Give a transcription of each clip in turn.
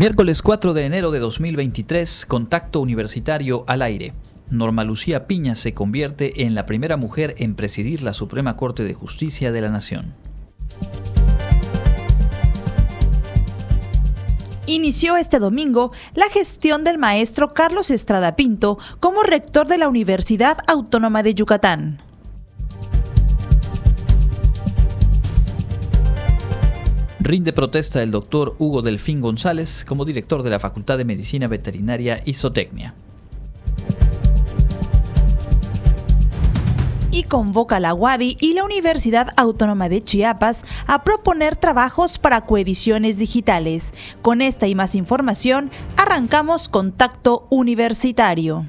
Miércoles 4 de enero de 2023, contacto universitario al aire. Norma Lucía Piña se convierte en la primera mujer en presidir la Suprema Corte de Justicia de la Nación. inició este domingo la gestión del maestro Carlos Estrada Pinto como rector de la Universidad Autónoma de Yucatán. Rinde protesta el doctor Hugo Delfín González como director de la Facultad de Medicina Veterinaria y Zootecnia. y convoca a la UADI y la Universidad Autónoma de Chiapas a proponer trabajos para coediciones digitales. Con esta y más información, arrancamos Contacto Universitario.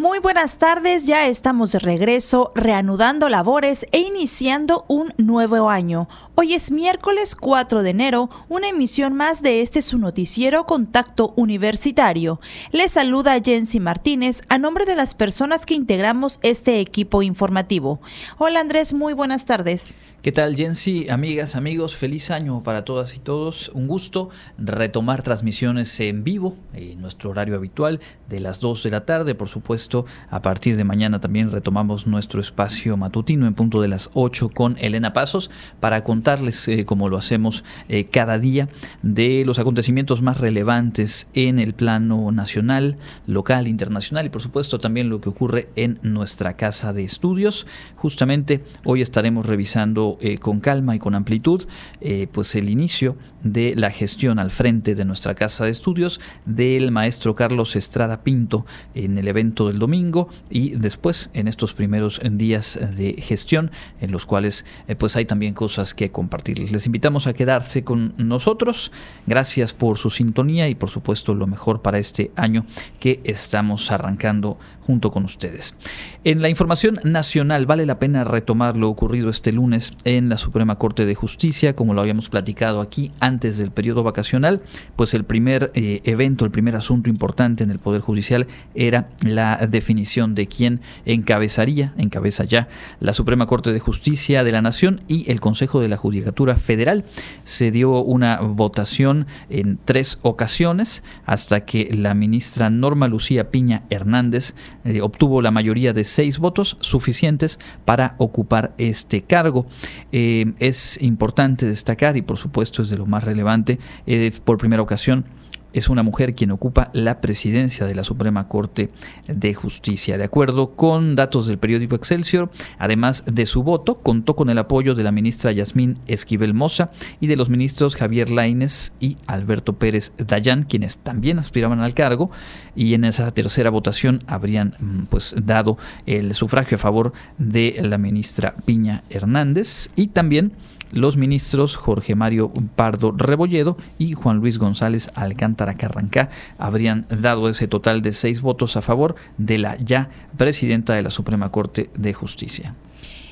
Muy buenas tardes, ya estamos de regreso, reanudando labores e iniciando un nuevo año. Hoy es miércoles 4 de enero, una emisión más de este su noticiero Contacto Universitario. Les saluda Jensi Martínez a nombre de las personas que integramos este equipo informativo. Hola Andrés, muy buenas tardes. ¿Qué tal, Jensi? Amigas, amigos, feliz año para todas y todos. Un gusto retomar transmisiones en vivo, en nuestro horario habitual, de las 2 de la tarde. Por supuesto, a partir de mañana también retomamos nuestro espacio matutino en punto de las 8 con Elena Pasos para contarles, eh, como lo hacemos eh, cada día, de los acontecimientos más relevantes en el plano nacional, local, internacional y, por supuesto, también lo que ocurre en nuestra casa de estudios. Justamente hoy estaremos revisando eh, con calma y con amplitud eh, pues el inicio de la gestión al frente de nuestra casa de estudios del maestro Carlos Estrada Pinto en el evento del domingo y después en estos primeros días de gestión en los cuales eh, pues hay también cosas que compartirles. Les invitamos a quedarse con nosotros. Gracias por su sintonía y por supuesto lo mejor para este año que estamos arrancando junto con ustedes. En la información nacional vale la pena retomar lo ocurrido este lunes en la Suprema Corte de Justicia, como lo habíamos platicado aquí antes del periodo vacacional, pues el primer eh, evento, el primer asunto importante en el Poder Judicial era la definición de quién encabezaría, encabeza ya la Suprema Corte de Justicia de la Nación y el Consejo de la Judicatura Federal. Se dio una votación en tres ocasiones hasta que la ministra Norma Lucía Piña Hernández eh, obtuvo la mayoría de seis votos suficientes para ocupar este cargo. Eh, es importante destacar, y por supuesto es de lo más relevante, eh, por primera ocasión es una mujer quien ocupa la presidencia de la Suprema Corte de Justicia. De acuerdo con datos del periódico Excelsior, además de su voto, contó con el apoyo de la ministra Yasmín Esquivel Moza y de los ministros Javier Laines y Alberto Pérez Dayán, quienes también aspiraban al cargo, y en esa tercera votación habrían mm, pues dado el sufragio a favor de la ministra Piña Hernández y también los ministros Jorge Mario Pardo Rebolledo y Juan Luis González Alcántara Carrancá habrían dado ese total de seis votos a favor de la ya presidenta de la Suprema Corte de Justicia.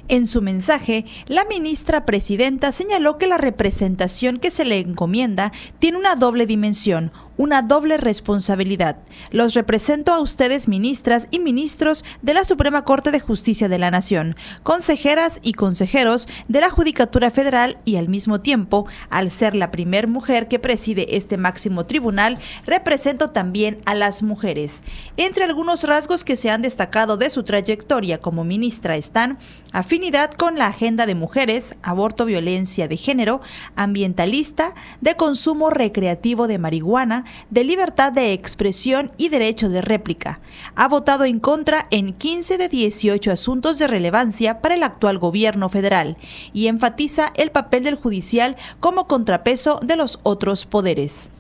En su mensaje, la ministra presidenta señaló que la representación que se le encomienda tiene una doble dimensión, una doble responsabilidad. Los represento a ustedes, ministras y ministros de la Suprema Corte de Justicia de la Nación, consejeras y consejeros de la Judicatura Federal y al mismo tiempo, al ser la primer mujer que preside este máximo tribunal, represento también a las mujeres. Entre algunos rasgos que se han destacado de su trayectoria como ministra están afinidad con la agenda de mujeres, aborto, violencia de género, ambientalista, de consumo recreativo de marihuana, de libertad de expresión y derecho de réplica. Ha votado en contra en 15 de 18 asuntos de relevancia para el actual gobierno federal y enfatiza el papel del judicial como contrapeso de los otros poderes.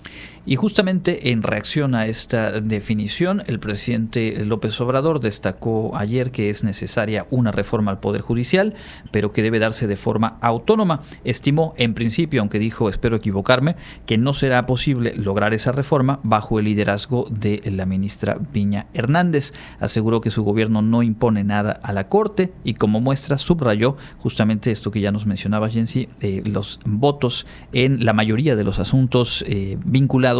Y justamente en reacción a esta definición, el presidente López Obrador destacó ayer que es necesaria una reforma al Poder Judicial, pero que debe darse de forma autónoma. Estimó en principio, aunque dijo, espero equivocarme, que no será posible lograr esa reforma bajo el liderazgo de la ministra Piña Hernández. Aseguró que su gobierno no impone nada a la Corte y como muestra subrayó justamente esto que ya nos mencionaba Jensi, eh, los votos en la mayoría de los asuntos eh, vinculados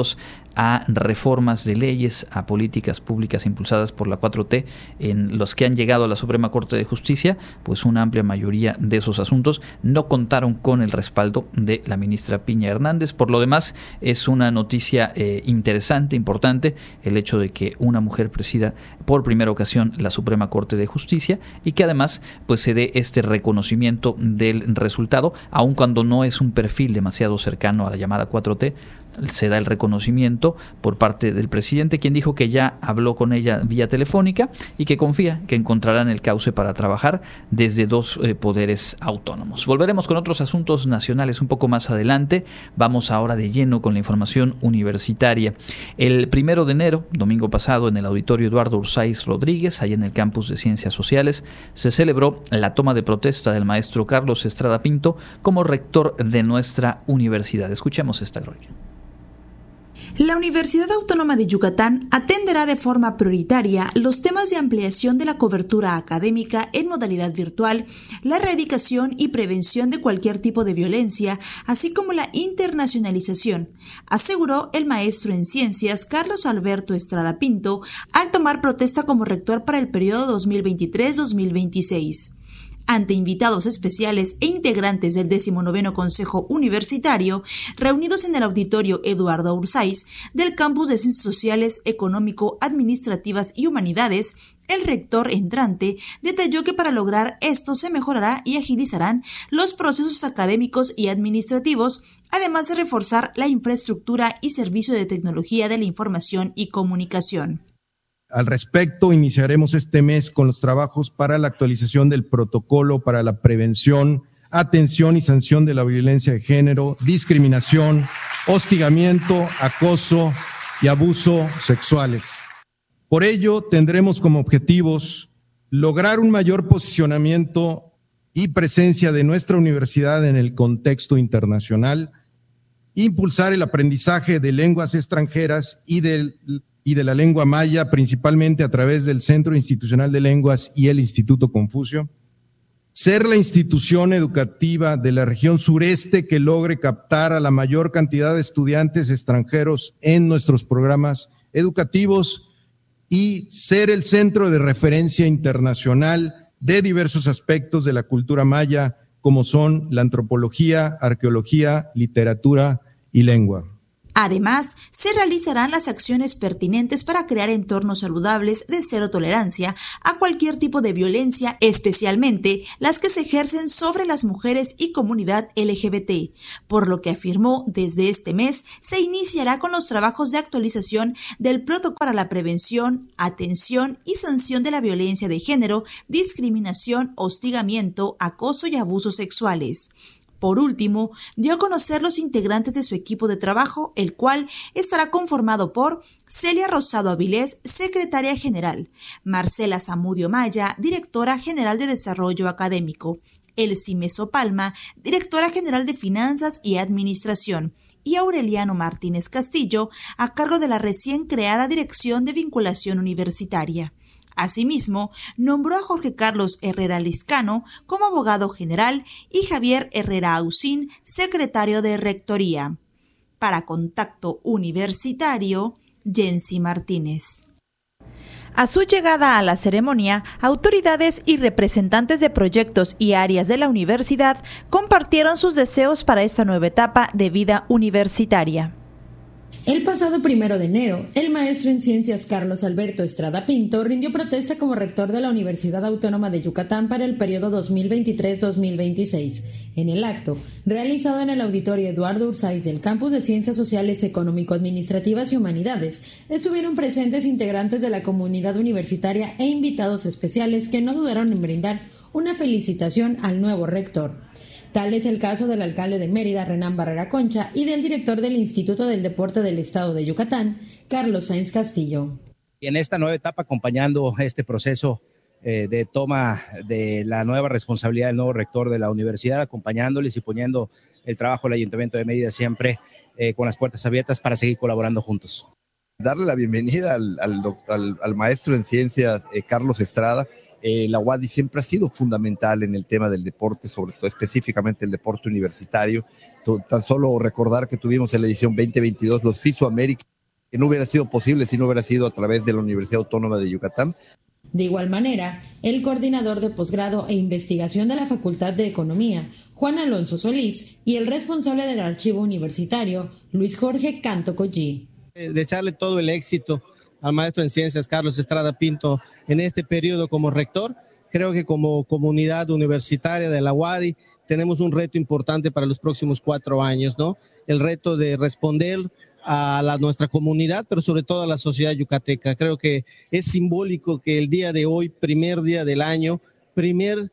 a reformas de leyes, a políticas públicas impulsadas por la 4T, en los que han llegado a la Suprema Corte de Justicia, pues una amplia mayoría de esos asuntos no contaron con el respaldo de la ministra Piña Hernández. Por lo demás, es una noticia eh, interesante, importante, el hecho de que una mujer presida por primera ocasión la Suprema Corte de Justicia y que además pues se dé este reconocimiento del resultado, aun cuando no es un perfil demasiado cercano a la llamada 4T, se da el reconocimiento por parte del presidente, quien dijo que ya habló con ella vía telefónica y que confía que encontrarán el cauce para trabajar desde dos eh, poderes autónomos. Volveremos con otros asuntos nacionales un poco más adelante. Vamos ahora de lleno con la información universitaria. El primero de enero, domingo pasado, en el auditorio Eduardo Ursáiz Rodríguez, ahí en el campus de Ciencias Sociales, se celebró la toma de protesta del maestro Carlos Estrada Pinto como rector de nuestra universidad. Escuchemos esta gloria. La Universidad Autónoma de Yucatán atenderá de forma prioritaria los temas de ampliación de la cobertura académica en modalidad virtual, la erradicación y prevención de cualquier tipo de violencia, así como la internacionalización, aseguró el maestro en ciencias Carlos Alberto Estrada Pinto al tomar protesta como rector para el periodo 2023-2026 ante invitados especiales e integrantes del 19 Consejo Universitario, reunidos en el auditorio Eduardo Ursáis del Campus de Ciencias Sociales, Económico, Administrativas y Humanidades, el rector entrante detalló que para lograr esto se mejorará y agilizarán los procesos académicos y administrativos, además de reforzar la infraestructura y servicio de tecnología de la información y comunicación. Al respecto, iniciaremos este mes con los trabajos para la actualización del protocolo para la prevención, atención y sanción de la violencia de género, discriminación, hostigamiento, acoso y abuso sexuales. Por ello, tendremos como objetivos lograr un mayor posicionamiento y presencia de nuestra universidad en el contexto internacional, impulsar el aprendizaje de lenguas extranjeras y del y de la lengua maya, principalmente a través del Centro Institucional de Lenguas y el Instituto Confucio. Ser la institución educativa de la región sureste que logre captar a la mayor cantidad de estudiantes extranjeros en nuestros programas educativos y ser el centro de referencia internacional de diversos aspectos de la cultura maya, como son la antropología, arqueología, literatura y lengua. Además, se realizarán las acciones pertinentes para crear entornos saludables de cero tolerancia a cualquier tipo de violencia, especialmente las que se ejercen sobre las mujeres y comunidad LGBT, por lo que afirmó desde este mes se iniciará con los trabajos de actualización del protocolo para la prevención, atención y sanción de la violencia de género, discriminación, hostigamiento, acoso y abusos sexuales. Por último, dio a conocer los integrantes de su equipo de trabajo, el cual estará conformado por Celia Rosado Avilés, secretaria general, Marcela Zamudio Maya, directora general de Desarrollo Académico, Elsie Mesopalma, directora general de Finanzas y Administración, y Aureliano Martínez Castillo, a cargo de la recién creada Dirección de Vinculación Universitaria. Asimismo, nombró a Jorge Carlos Herrera Liscano como abogado general y Javier Herrera Ausín, secretario de Rectoría. Para Contacto Universitario, Jensi Martínez. A su llegada a la ceremonia, autoridades y representantes de proyectos y áreas de la universidad compartieron sus deseos para esta nueva etapa de vida universitaria. El pasado primero de enero, el maestro en ciencias Carlos Alberto Estrada Pinto rindió protesta como rector de la Universidad Autónoma de Yucatán para el periodo 2023-2026. En el acto, realizado en el auditorio Eduardo Ursáiz del Campus de Ciencias Sociales, Económico-Administrativas y Humanidades, estuvieron presentes integrantes de la comunidad universitaria e invitados especiales que no dudaron en brindar una felicitación al nuevo rector. Tal es el caso del alcalde de Mérida, Renán Barrera Concha, y del director del Instituto del Deporte del Estado de Yucatán, Carlos Sáenz Castillo. Y en esta nueva etapa, acompañando este proceso eh, de toma de la nueva responsabilidad del nuevo rector de la universidad, acompañándoles y poniendo el trabajo del Ayuntamiento de Mérida siempre eh, con las puertas abiertas para seguir colaborando juntos. Darle la bienvenida al, al, maestro en ciencias, eh, Carlos Estrada. La UADI siempre ha sido fundamental en el tema del deporte, sobre todo específicamente el deporte universitario. Tan solo recordar que tuvimos en la edición 2022 los FISO América, que no hubiera sido posible si no hubiera sido a través de la Universidad Autónoma de Yucatán. De igual manera, el coordinador de posgrado e investigación de la Facultad de Economía, Juan Alonso Solís, y el responsable del archivo universitario, Luis Jorge Canto Collí. Eh, desearle todo el éxito al maestro en ciencias Carlos Estrada Pinto en este periodo como rector. Creo que como comunidad universitaria de la UADI tenemos un reto importante para los próximos cuatro años, ¿no? El reto de responder a la, nuestra comunidad, pero sobre todo a la sociedad yucateca. Creo que es simbólico que el día de hoy, primer día del año, primer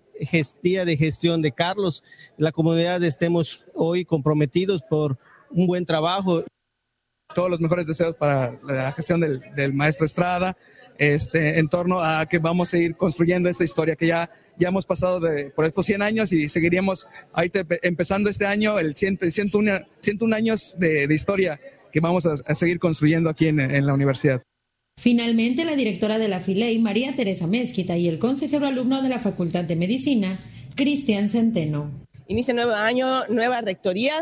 día de gestión de Carlos, la comunidad estemos hoy comprometidos por un buen trabajo. Todos los mejores deseos para la gestión del, del maestro Estrada, este, en torno a que vamos a ir construyendo esta historia que ya, ya hemos pasado de, por estos 100 años y seguiríamos ahí empezando este año el 100, 101, 101 años de, de historia que vamos a, seguir construyendo aquí en, la universidad. Finalmente, la directora de la FILEI, María Teresa Mezquita, y el consejero alumno de la Facultad de Medicina, Cristian Centeno. Inicia nuevo año, nueva rectoría,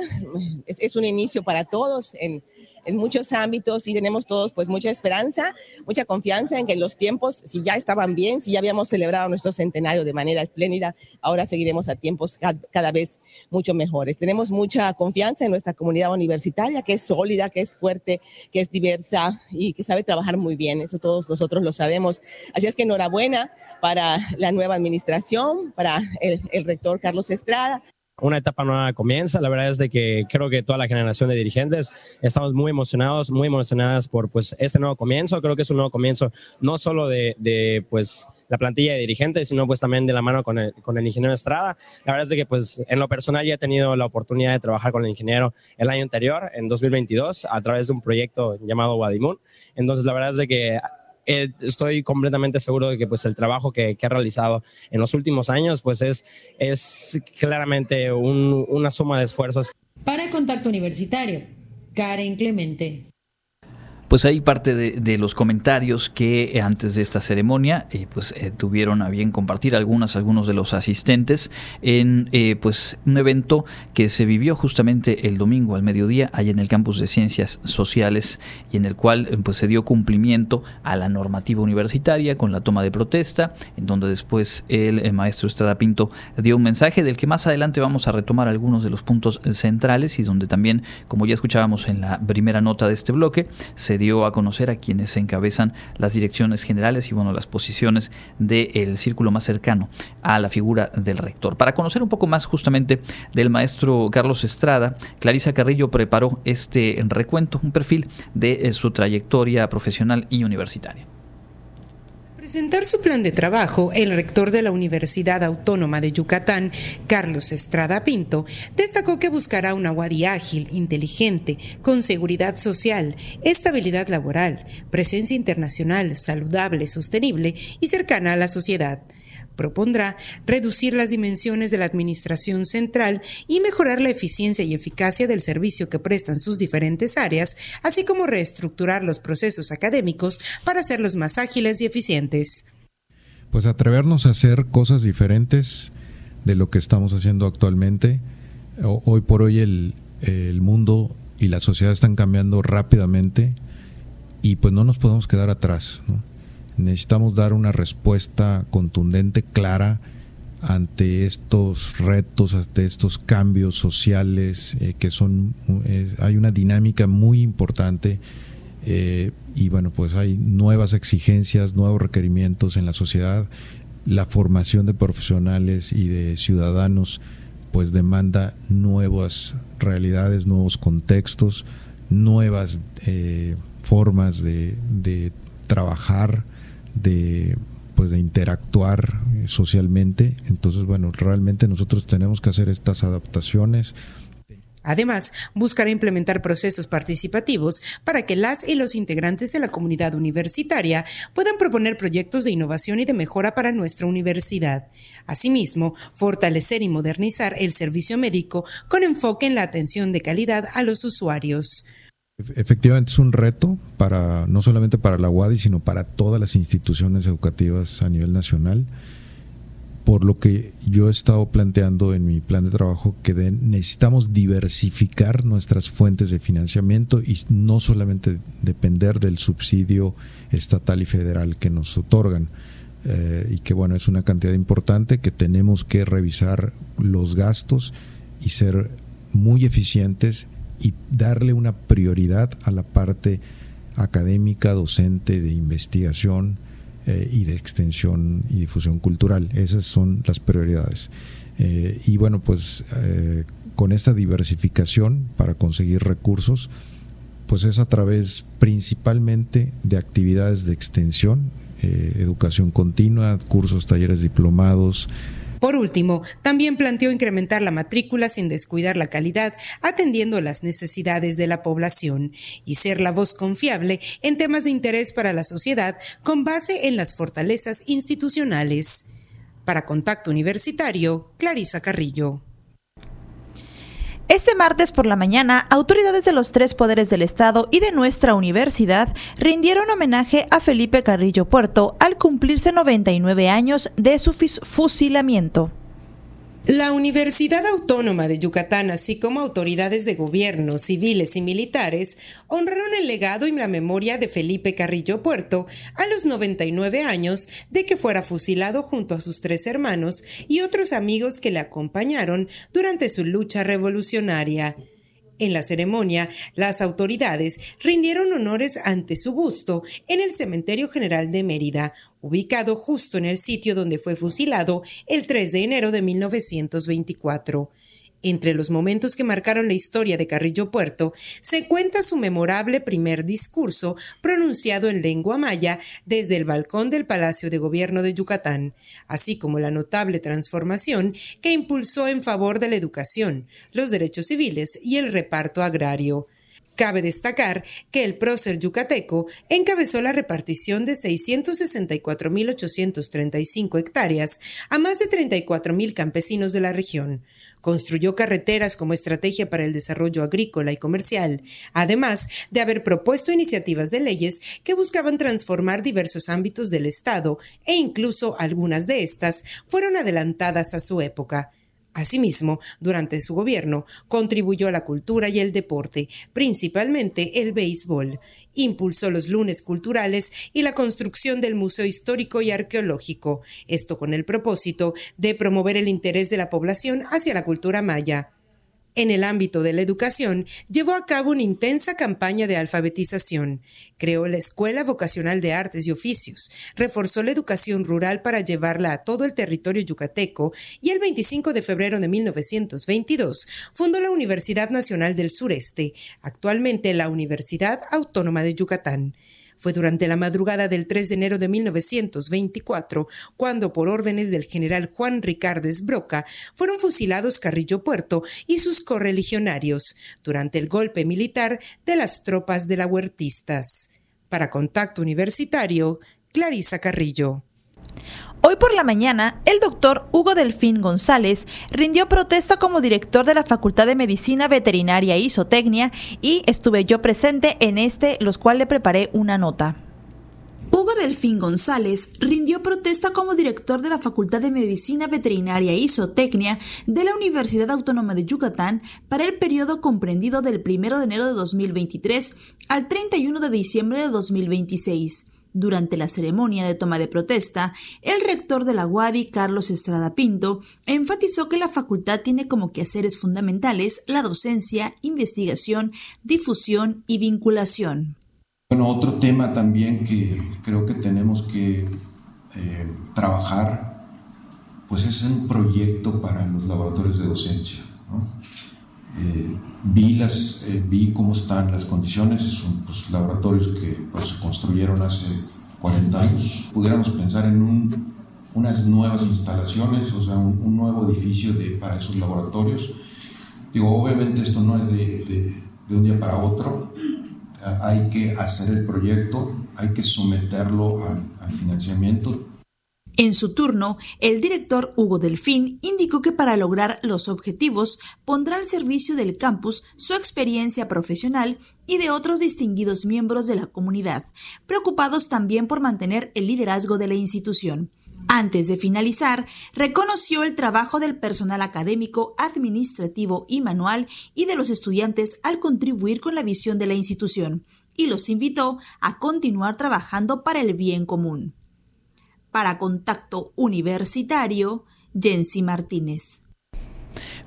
es, es un inicio para todos en, en muchos ámbitos y tenemos todos pues mucha esperanza, mucha confianza en que los tiempos, si ya estaban bien, si ya habíamos celebrado nuestro centenario de manera espléndida, ahora seguiremos a tiempos cada vez mucho mejores. Tenemos mucha confianza en nuestra comunidad universitaria, que es sólida, que es fuerte, que es diversa y que sabe trabajar muy bien. Eso todos nosotros lo sabemos. Así es que enhorabuena para la nueva administración, para el, el rector Carlos Estrada una etapa nueva comienza. La verdad es de que creo que toda la generación de dirigentes estamos muy emocionados, muy emocionadas por pues este nuevo comienzo. Creo que es un nuevo comienzo no solo de, pues la plantilla de dirigentes, sino pues también de la mano con el, con el ingeniero Estrada. La verdad es de que pues en lo personal ya he tenido la oportunidad de trabajar con el ingeniero el año anterior, en 2022, a través de un proyecto llamado Wadimun. Entonces la verdad es de que eh, estoy completamente seguro de que pues el trabajo que, ha realizado en los últimos años pues es, es claramente una suma de esfuerzos. Para Contacto Universitario, Karen Clemente. Pues ahí parte de, los comentarios que eh, antes de esta ceremonia eh, pues eh, tuvieron a bien compartir algunas, algunos de los asistentes en pues un evento que se vivió justamente el domingo al mediodía allá en el campus de Ciencias Sociales y en el cual pues se dio cumplimiento a la normativa universitaria con la toma de protesta, en donde después el, maestro Estrada Pinto dio un mensaje del que más adelante vamos a retomar algunos de los puntos centrales y donde también, como ya escuchábamos en la primera nota de este bloque, se dio a conocer a quienes encabezan las direcciones generales y bueno, las posiciones del círculo más cercano a la figura del rector. Para conocer un poco más justamente del maestro Carlos Estrada, Clarisa Carrillo preparó este recuento, un perfil de eh, su trayectoria profesional y universitaria presentar su plan de trabajo, el rector de la Universidad Autónoma de Yucatán, Carlos Estrada Pinto, destacó que buscará una UADI ágil, inteligente, con seguridad social, estabilidad laboral, presencia internacional, saludable, sostenible y cercana a la sociedad propondrá reducir las dimensiones de la Administración Central y mejorar la eficiencia y eficacia del servicio que prestan sus diferentes áreas, así como reestructurar los procesos académicos para hacerlos más ágiles y eficientes. Pues atrevernos a hacer cosas diferentes de lo que estamos haciendo actualmente. Hoy por hoy el, mundo y la sociedad están cambiando rápidamente y pues no nos podemos quedar atrás. ¿no? Necesitamos dar una respuesta contundente, clara, ante estos retos, ante estos cambios sociales, eh, que son, eh, hay una dinámica muy importante eh, y bueno, pues hay nuevas exigencias, nuevos requerimientos en la sociedad. La formación de profesionales y de ciudadanos pues demanda nuevas realidades, nuevos contextos, nuevas formas de, de trabajar, de pues de interactuar eh, socialmente. Entonces, bueno, realmente nosotros tenemos que hacer estas adaptaciones. Además, buscará implementar procesos participativos para que las y los integrantes de la comunidad universitaria puedan proponer proyectos de innovación y de mejora para nuestra universidad. Asimismo, fortalecer y modernizar el servicio médico con enfoque en la atención de calidad a los usuarios. Efectivamente es un reto para no solamente para la UADI, sino para todas las instituciones educativas a nivel nacional por lo que yo he estado planteando en mi plan de trabajo que necesitamos diversificar nuestras fuentes de financiamiento y no solamente depender del subsidio estatal y federal que nos otorgan. Eh, y que bueno, es una cantidad importante que tenemos que revisar los gastos y ser muy eficientes y darle una prioridad a la parte académica, docente, de investigación, eh, y de extensión y difusión cultural. Esas son las prioridades. Eh, y bueno, pues eh, con esta diversificación para conseguir recursos, pues es a través principalmente de actividades de extensión, educación continua, cursos, talleres diplomados, por último, también planteó incrementar la matrícula sin descuidar la calidad, atendiendo las necesidades de la población y ser la voz confiable en temas de interés para la sociedad con base en las fortalezas institucionales. Para Contacto Universitario, Clarisa Carrillo. Este martes por la mañana, autoridades de los tres poderes del Estado y de nuestra universidad rindieron homenaje a Felipe Carrillo Puerto al cumplirse 99 años de su fusilamiento. La Universidad Autónoma de Yucatán, así como autoridades de gobierno, civiles y militares, honraron el legado y la memoria de Felipe Carrillo Puerto a los 99 años de que fuera fusilado junto a sus tres hermanos y otros amigos que le acompañaron durante su lucha revolucionaria. En la ceremonia, las autoridades rindieron honores ante su busto en el Cementerio General de Mérida, ubicado justo en el sitio donde fue fusilado el 3 de enero de 1924. Entre los momentos que marcaron la historia de Carrillo Puerto se cuenta su memorable primer discurso pronunciado en lengua maya desde el balcón del Palacio de Gobierno de Yucatán, así como la notable transformación que impulsó en favor de la educación, los derechos civiles y el reparto agrario. Cabe destacar que el prócer yucateco encabezó la repartición de 664.835 hectáreas a más de 34.000 campesinos de la región. Construyó carreteras como estrategia para el desarrollo agrícola y comercial, además de haber propuesto iniciativas de leyes que buscaban transformar diversos ámbitos del Estado e incluso algunas de estas fueron adelantadas a su época. Asimismo, durante su gobierno, contribuyó a la cultura y el deporte, principalmente el béisbol. Impulsó los lunes culturales y la construcción del Museo Histórico y Arqueológico, esto con el propósito de promover el interés de la población hacia la cultura maya. En el ámbito de la educación, llevó a cabo una intensa campaña de alfabetización. Creó la Escuela Vocacional de Artes y Oficios, reforzó la educación rural para llevarla a todo el territorio yucateco y el 25 de febrero de 1922 fundó la Universidad Nacional del Sureste, actualmente la Universidad Autónoma de Yucatán. Fue durante la madrugada del 3 de enero de 1924 cuando, por órdenes del general Juan Ricardes Broca, fueron fusilados Carrillo Puerto y sus correligionarios durante el golpe militar de las tropas de la Huertistas. Para Contacto Universitario, Clarisa Carrillo. Hoy por la mañana, el doctor Hugo Delfín González rindió protesta como director de la Facultad de Medicina Veterinaria y Zootecnia y estuve yo presente en este, los cuales le preparé una nota. Hugo Delfín González rindió protesta como director de la Facultad de Medicina Veterinaria y Zootecnia de la Universidad Autónoma de Yucatán para el periodo comprendido del 1 de enero de 2023 al 31 de diciembre de 2026. Durante la ceremonia de toma de protesta, el rector de la UADI, Carlos Estrada Pinto, enfatizó que la facultad tiene como quehaceres fundamentales la docencia, investigación, difusión y vinculación. Bueno, otro tema también que creo que tenemos que eh, trabajar, pues es un proyecto para los laboratorios de docencia. Eh, vi, las, eh, vi cómo están las condiciones, son pues, laboratorios que pues, se construyeron hace 40 años. Pudiéramos pensar en unas nuevas instalaciones, o sea, un, nuevo edificio de, para esos laboratorios. Digo, obviamente esto no es de, de un día para otro, hay que hacer el proyecto, hay que someterlo al, al financiamiento, en su turno, el director Hugo Delfín indicó que para lograr los objetivos pondrá al servicio del campus su experiencia profesional y de otros distinguidos miembros de la comunidad, preocupados también por mantener el liderazgo de la institución. Antes de finalizar, reconoció el trabajo del personal académico, administrativo y manual y de los estudiantes al contribuir con la visión de la institución, y los invitó a continuar trabajando para el bien común. Para Contacto Universitario, Jensi Martínez.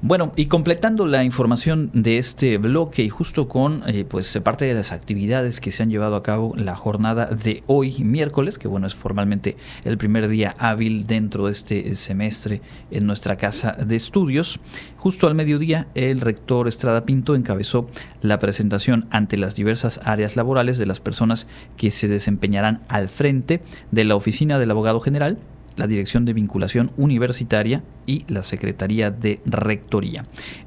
Bueno, y completando la información de este bloque y justo con eh, pues parte de las actividades que se han llevado a cabo la jornada de hoy, miércoles, que bueno, es formalmente el primer día hábil dentro de este semestre en nuestra casa de estudios, justo al mediodía el rector Estrada Pinto encabezó la presentación ante las diversas áreas laborales de las personas que se desempeñarán al frente de la oficina del abogado general la Dirección de Vinculación Universitaria y la Secretaría de Rectoría.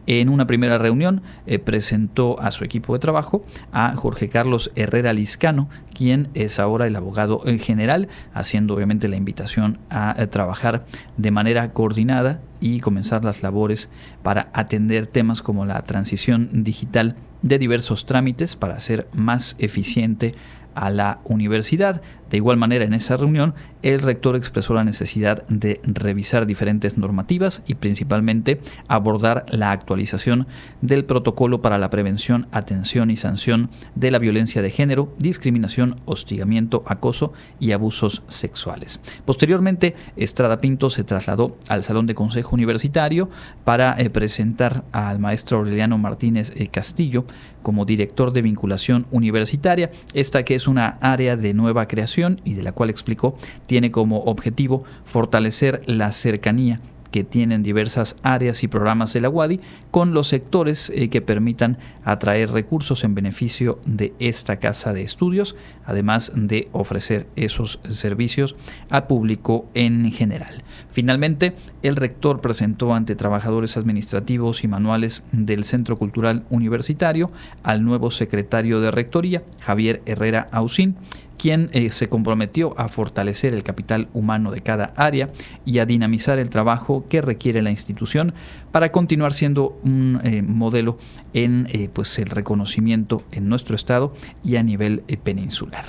En una primera reunión eh, presentó a su equipo de trabajo a Jorge Carlos Herrera Liscano, quien es ahora el abogado en general, haciendo obviamente la invitación a, a trabajar de manera coordinada y comenzar las labores para atender temas como la transición digital de diversos trámites para hacer más eficiente a la universidad. De igual manera, en esa reunión, el rector expresó la necesidad de revisar diferentes normativas y principalmente abordar la actualización del protocolo para la prevención, atención y sanción de la violencia de género, discriminación, hostigamiento, acoso y abusos sexuales. Posteriormente, Estrada Pinto se trasladó al Salón de Consejo Universitario para eh, presentar al maestro Aureliano Martínez eh, Castillo como director de vinculación universitaria, esta que es una área de nueva creación y de la cual explicó tiene como objetivo fortalecer la cercanía que tienen diversas áreas y programas de la UADI con los sectores eh, que permitan atraer recursos en beneficio de esta casa de estudios, además de ofrecer esos servicios a público en general. Finalmente, el rector presentó ante trabajadores administrativos y manuales del Centro Cultural Universitario al nuevo secretario de Rectoría, Javier Herrera Ausín, quien eh, se comprometió a fortalecer el capital humano de cada área y a dinamizar el trabajo que requiere la institución para continuar siendo un eh, modelo en eh, pues el reconocimiento en nuestro estado y a nivel peninsular.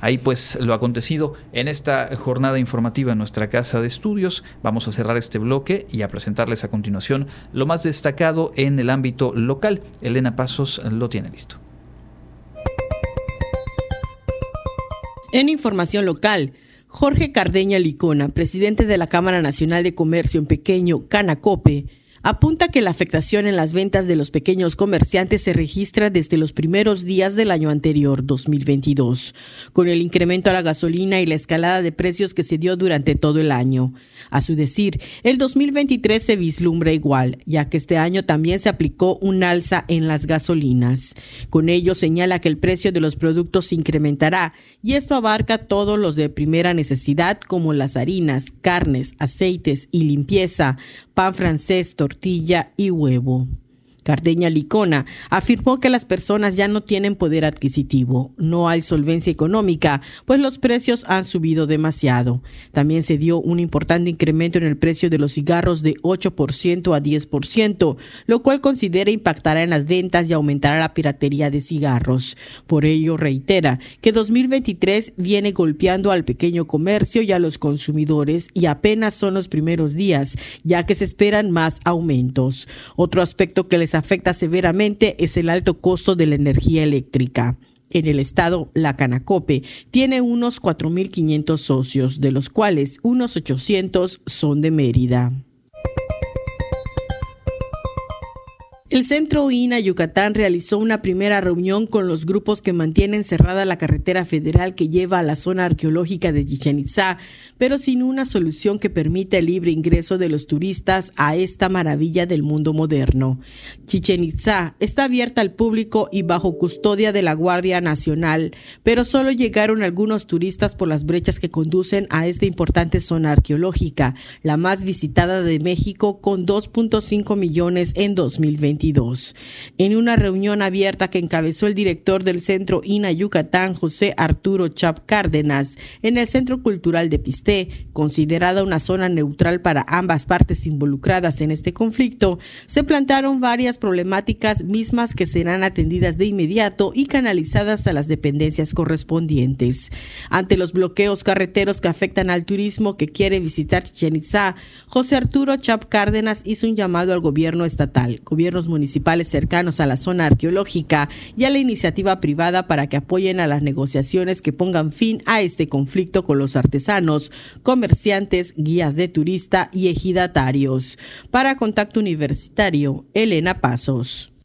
Ahí pues lo acontecido en esta jornada informativa en nuestra casa de estudios. Vamos a cerrar este bloque y a presentarles a continuación lo más destacado en el ámbito local. Elena Pasos lo tiene listo. En información local, Jorge Cardeña Licona, presidente de la Cámara Nacional de Comercio en Pequeño, Canacope, apunta que la afectación en las ventas de los pequeños comerciantes se registra desde los primeros días del año anterior, 2022, con el incremento a la gasolina y la escalada de precios que se dio durante todo el año. A su decir, el 2023 se vislumbra igual, ya que este año también se aplicó un alza en las gasolinas. Con ello señala que el precio de los productos se incrementará y esto abarca todos los de primera necesidad como las harinas, carnes, aceites y limpieza, pan francés, tortilla y huevo. Cardeña Licona afirmó que las personas ya no tienen poder adquisitivo, no hay solvencia económica, pues los precios han subido demasiado. También se dio un importante incremento en el precio de los cigarros de 8% a 10%, lo cual considera impactará en las ventas y aumentará la piratería de cigarros. Por ello, reitera que 2023 viene golpeando al pequeño comercio y a los consumidores y apenas son los primeros días, ya que se esperan más aumentos. Otro aspecto que les afecta severamente es el alto costo de la energía eléctrica. En el estado, la Canacope tiene unos 4.500 socios, de los cuales unos 800 son de Mérida. El Centro INA Yucatán realizó una primera reunión con los grupos que mantienen cerrada la carretera federal que lleva a la zona arqueológica de Chichen Itzá, pero sin una solución que permita el libre ingreso de los turistas a esta maravilla del mundo moderno. Chichen Itzá está abierta al público y bajo custodia de la Guardia Nacional, pero solo llegaron algunos turistas por las brechas que conducen a esta importante zona arqueológica, la más visitada de México con 2.5 millones en 2020. En una reunión abierta que encabezó el director del Centro INA Yucatán, José Arturo Chap Cárdenas, en el Centro Cultural de Pisté, considerada una zona neutral para ambas partes involucradas en este conflicto, se plantearon varias problemáticas mismas que serán atendidas de inmediato y canalizadas a las dependencias correspondientes. Ante los bloqueos carreteros que afectan al turismo que quiere visitar Chichen Itza, José Arturo Chap Cárdenas hizo un llamado al gobierno estatal, gobiernos municipales cercanos a la zona arqueológica y a la iniciativa privada para que apoyen a las negociaciones que pongan fin a este conflicto con los artesanos, comerciantes, guías de turista y ejidatarios. Para Contacto Universitario, Elena Pasos.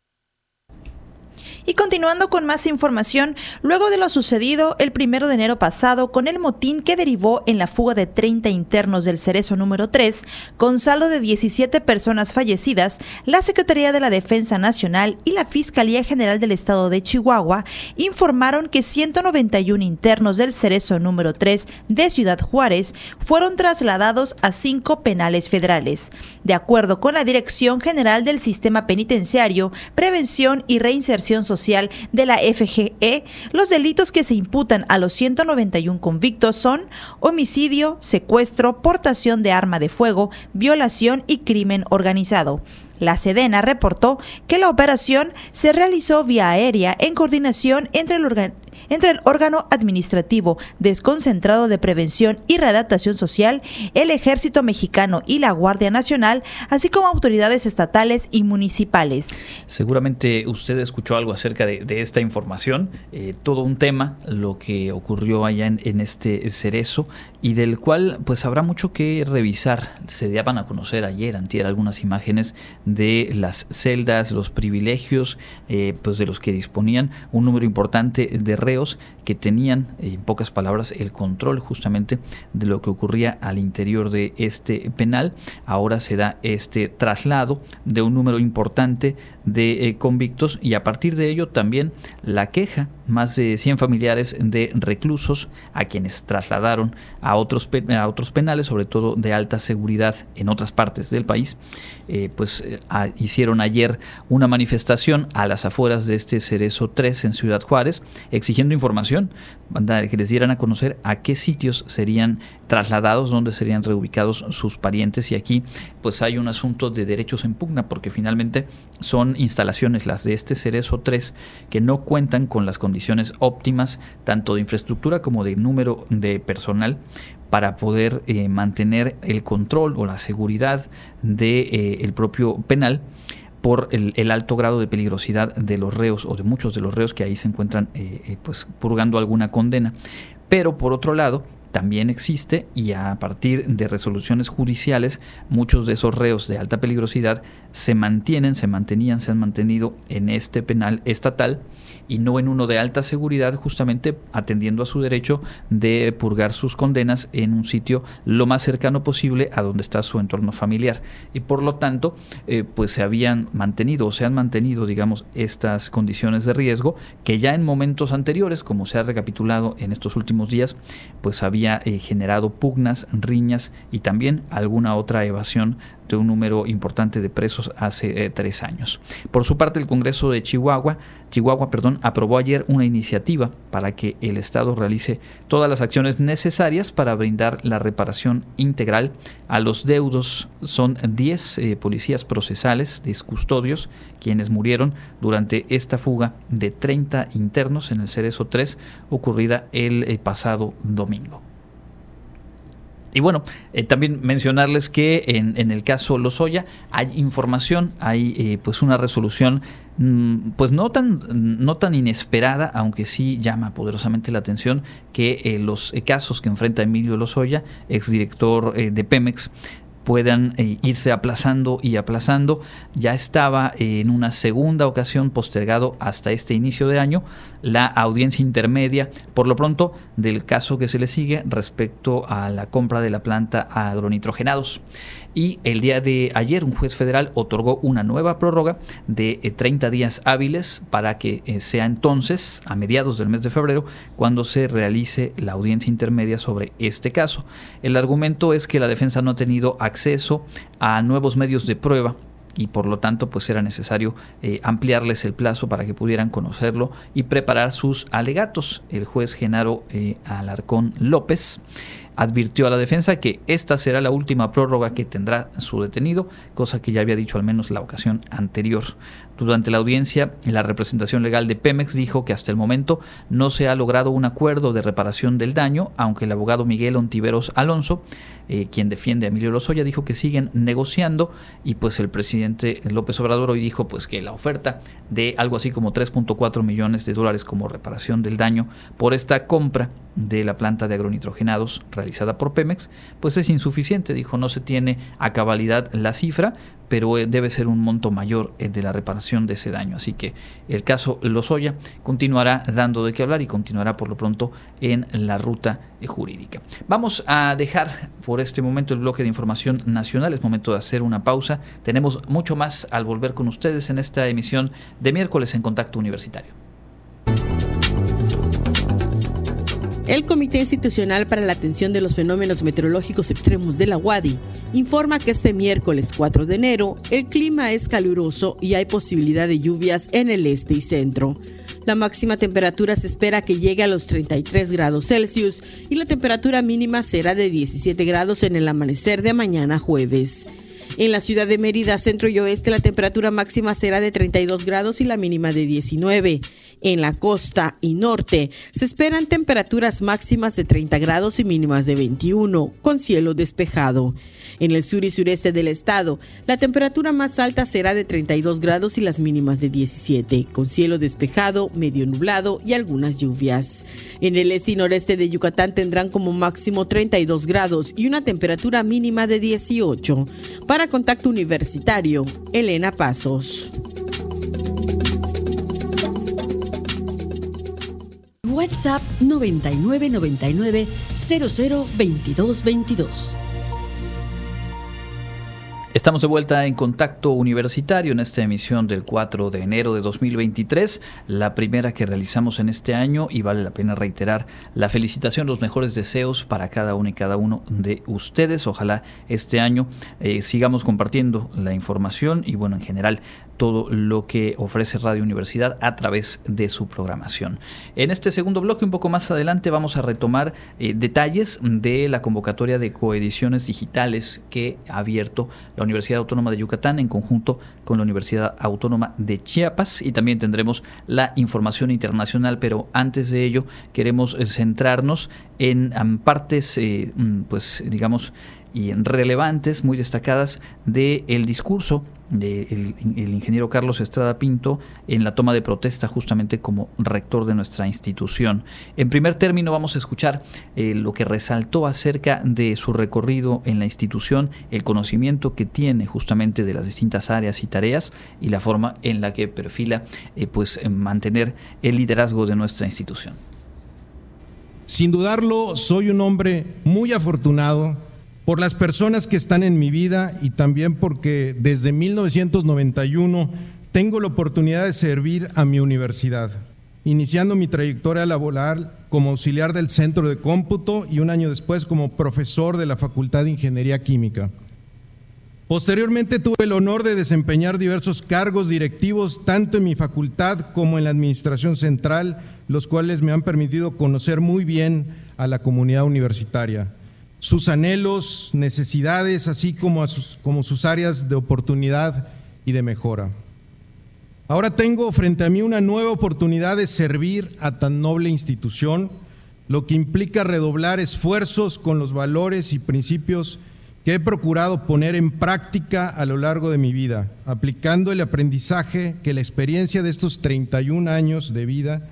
Y continuando con más información, luego de lo sucedido el primero de enero pasado con el motín que derivó en la fuga de 30 internos del Cerezo número 3, con saldo de 17 personas fallecidas, la Secretaría de la Defensa Nacional y la Fiscalía General del Estado de Chihuahua informaron que 191 internos del Cerezo número 3 de Ciudad Juárez fueron trasladados a cinco penales federales. De acuerdo con la Dirección General del Sistema Penitenciario, Prevención y Reinserción Social, de la FGE, los delitos que se imputan a los 191 convictos son homicidio, secuestro, portación de arma de fuego, violación y crimen organizado. La Sedena reportó que la operación se realizó vía aérea en coordinación entre el, entre el órgano administrativo desconcentrado de prevención y readaptación social, el Ejército Mexicano y la Guardia Nacional, así como autoridades estatales y municipales. Seguramente usted escuchó algo acerca de, esta información, eh, todo un tema, lo que ocurrió allá en, este cerezo y del cual pues habrá mucho que revisar. Se daban a conocer ayer, antier, algunas imágenes de las celdas, los privilegios eh, pues de los que disponían un número importante de reos que tenían, en pocas palabras, el control justamente de lo que ocurría al interior de este penal. Ahora se da este traslado de un número importante de eh, convictos y a partir de ello también la queja, más de 100 familiares de reclusos a quienes trasladaron a otros, a otros penales, sobre todo de alta seguridad en otras partes del país, eh, pues eh, hicieron ayer una manifestación a las afueras de este Cerezo 3 en Ciudad Juárez, exigiendo información que les dieran a conocer a qué sitios serían trasladados, dónde serían reubicados sus parientes. Y aquí pues hay un asunto de derechos en pugna porque finalmente son instalaciones las de este Cerezo 3 que no cuentan con las condiciones óptimas tanto de infraestructura como de número de personal para poder eh, mantener el control o la seguridad de, el propio penal por el, alto grado de peligrosidad de los reos o de muchos de los reos que ahí se encuentran eh, pues purgando alguna condena. Pero por otro lado, también existe y a partir de resoluciones judiciales muchos de esos reos de alta peligrosidad se mantienen, se mantenían, se han mantenido en este penal estatal y no en uno de alta seguridad justamente atendiendo a su derecho de purgar sus condenas en un sitio lo más cercano posible a donde está su entorno familiar. Y por lo tanto eh, pues se habían mantenido o se han mantenido digamos estas condiciones de riesgo que ya en momentos anteriores como se ha recapitulado en estos últimos días pues había eh, generado pugnas, riñas y también alguna otra evasión de un número importante de presos hace eh, tres años. Por su parte, el Congreso de Chihuahua, Chihuahua perdón, aprobó ayer una iniciativa para que el Estado realice todas las acciones necesarias para brindar la reparación integral a los deudos. Son 10 eh, policías procesales, 10 custodios, quienes murieron durante esta fuga de 30 internos en el Cerezo 3 ocurrida el pasado domingo. Y bueno, eh, también mencionarles que en, en, el caso Lozoya hay información, hay eh, pues una resolución mm, pues no tan, no tan inesperada, aunque sí llama poderosamente la atención que eh, los casos que enfrenta Emilio Lozoya, exdirector de Pemex, puedan eh, irse aplazando y aplazando. Ya estaba en una segunda ocasión postergado hasta este inicio de año la audiencia intermedia, por lo pronto, del caso que se le sigue respecto a la compra de la planta agronitrogenados. Y el día de ayer un juez federal otorgó una nueva prórroga de 30 eh, días hábiles para que eh, sea entonces, a mediados del mes de febrero, cuando se realice la audiencia intermedia sobre este caso. El argumento es que la defensa no ha tenido acceso a nuevos medios de prueba y por lo tanto pues era necesario eh, ampliarles el plazo para que pudieran conocerlo y preparar sus alegatos. El juez Genaro eh, Alarcón López advirtió a la defensa que esta será la última prórroga que tendrá su detenido, cosa que ya había dicho al menos la ocasión anterior. Durante la audiencia, la representación legal de Pemex dijo que hasta el momento no se ha logrado un acuerdo de reparación del daño, aunque el abogado Miguel Ontiveros Alonso, eh, quien defiende a Emilio Lozoya, dijo que siguen negociando y pues el presidente López Obrador hoy dijo pues que la oferta de algo así como 3.4 millones de dólares como reparación del daño por esta compra de la planta de agronitrogenados realizada por Pemex, pues es insuficiente, dijo, no se tiene a cabalidad la cifra, pero eh, debe ser un monto mayor el de la reparación de ese daño. Así que el caso Lozoya continuará dando de qué hablar y continuará por lo pronto en la ruta eh, jurídica. Vamos a dejar por este momento el bloque de información nacional. Es momento de hacer una pausa. Tenemos mucho más al volver con ustedes en esta emisión de miércoles en Contacto Universitario. El Comité Institucional para la Atención de los Fenómenos Meteorológicos Extremos de la UADI informa que este miércoles 4 de enero el clima es caluroso y hay posibilidad de lluvias en el este y centro. La máxima temperatura se espera que llegue a los 33 grados Celsius y la temperatura mínima será de 17 grados en el amanecer de mañana jueves. En la ciudad de Mérida, centro y oeste, la temperatura máxima será de 32 grados y la mínima de 19. En la costa y norte se esperan temperaturas máximas de 30 grados y mínimas de 21, con cielo despejado. En el sur y sureste del estado, la temperatura más alta será de 32 grados y las mínimas de 17, con cielo despejado, medio nublado y algunas lluvias. En el este y noreste de Yucatán tendrán como máximo 32 grados y una temperatura mínima de 18. Para Contacto Universitario, Elena Pasos. WhatsApp 9999 002222. Estamos de vuelta en contacto universitario en esta emisión del 4 de enero de 2023, la primera que realizamos en este año y vale la pena reiterar la felicitación, los mejores deseos para cada uno y cada uno de ustedes. Ojalá este año eh, sigamos compartiendo la información y bueno, en general todo lo que ofrece Radio Universidad a través de su programación. En este segundo bloque, un poco más adelante, vamos a retomar eh, detalles de la convocatoria de coediciones digitales que ha abierto Universidad Autónoma de Yucatán en conjunto con la Universidad Autónoma de Chiapas. Y también tendremos la información internacional, pero antes de ello queremos eh, centrarnos en partes, eh, mm, pues digamos, y relevantes, muy destacadas, del el discurso del el ingeniero Carlos Estrada Pinto en la toma de protesta justamente como rector de nuestra institución. En primer término vamos a escuchar eh, lo que resaltó acerca de su recorrido en la institución, el conocimiento que tiene justamente de las distintas áreas y tareas y la forma en la que perfila eh, pues mantener el liderazgo de nuestra institución. Sin dudarlo, soy un hombre muy afortunado por las personas que están en mi vida y también porque desde 1991 tengo la oportunidad de servir a mi universidad, iniciando mi trayectoria laboral como auxiliar del Centro de Cómputo y un año después como profesor de la Facultad de Ingeniería Química. Posteriormente tuve el honor de desempeñar diversos cargos directivos tanto en mi facultad como en la Administración Central, los cuales me han permitido conocer muy bien a la comunidad universitaria sus anhelos, necesidades, así como, sus, como sus áreas de oportunidad y de mejora. Ahora tengo frente a mí una nueva oportunidad de servir a tan noble institución, lo que implica redoblar esfuerzos con los valores y principios que he procurado poner en práctica a lo largo de mi vida, aplicando el aprendizaje que la experiencia de estos 31 años de vida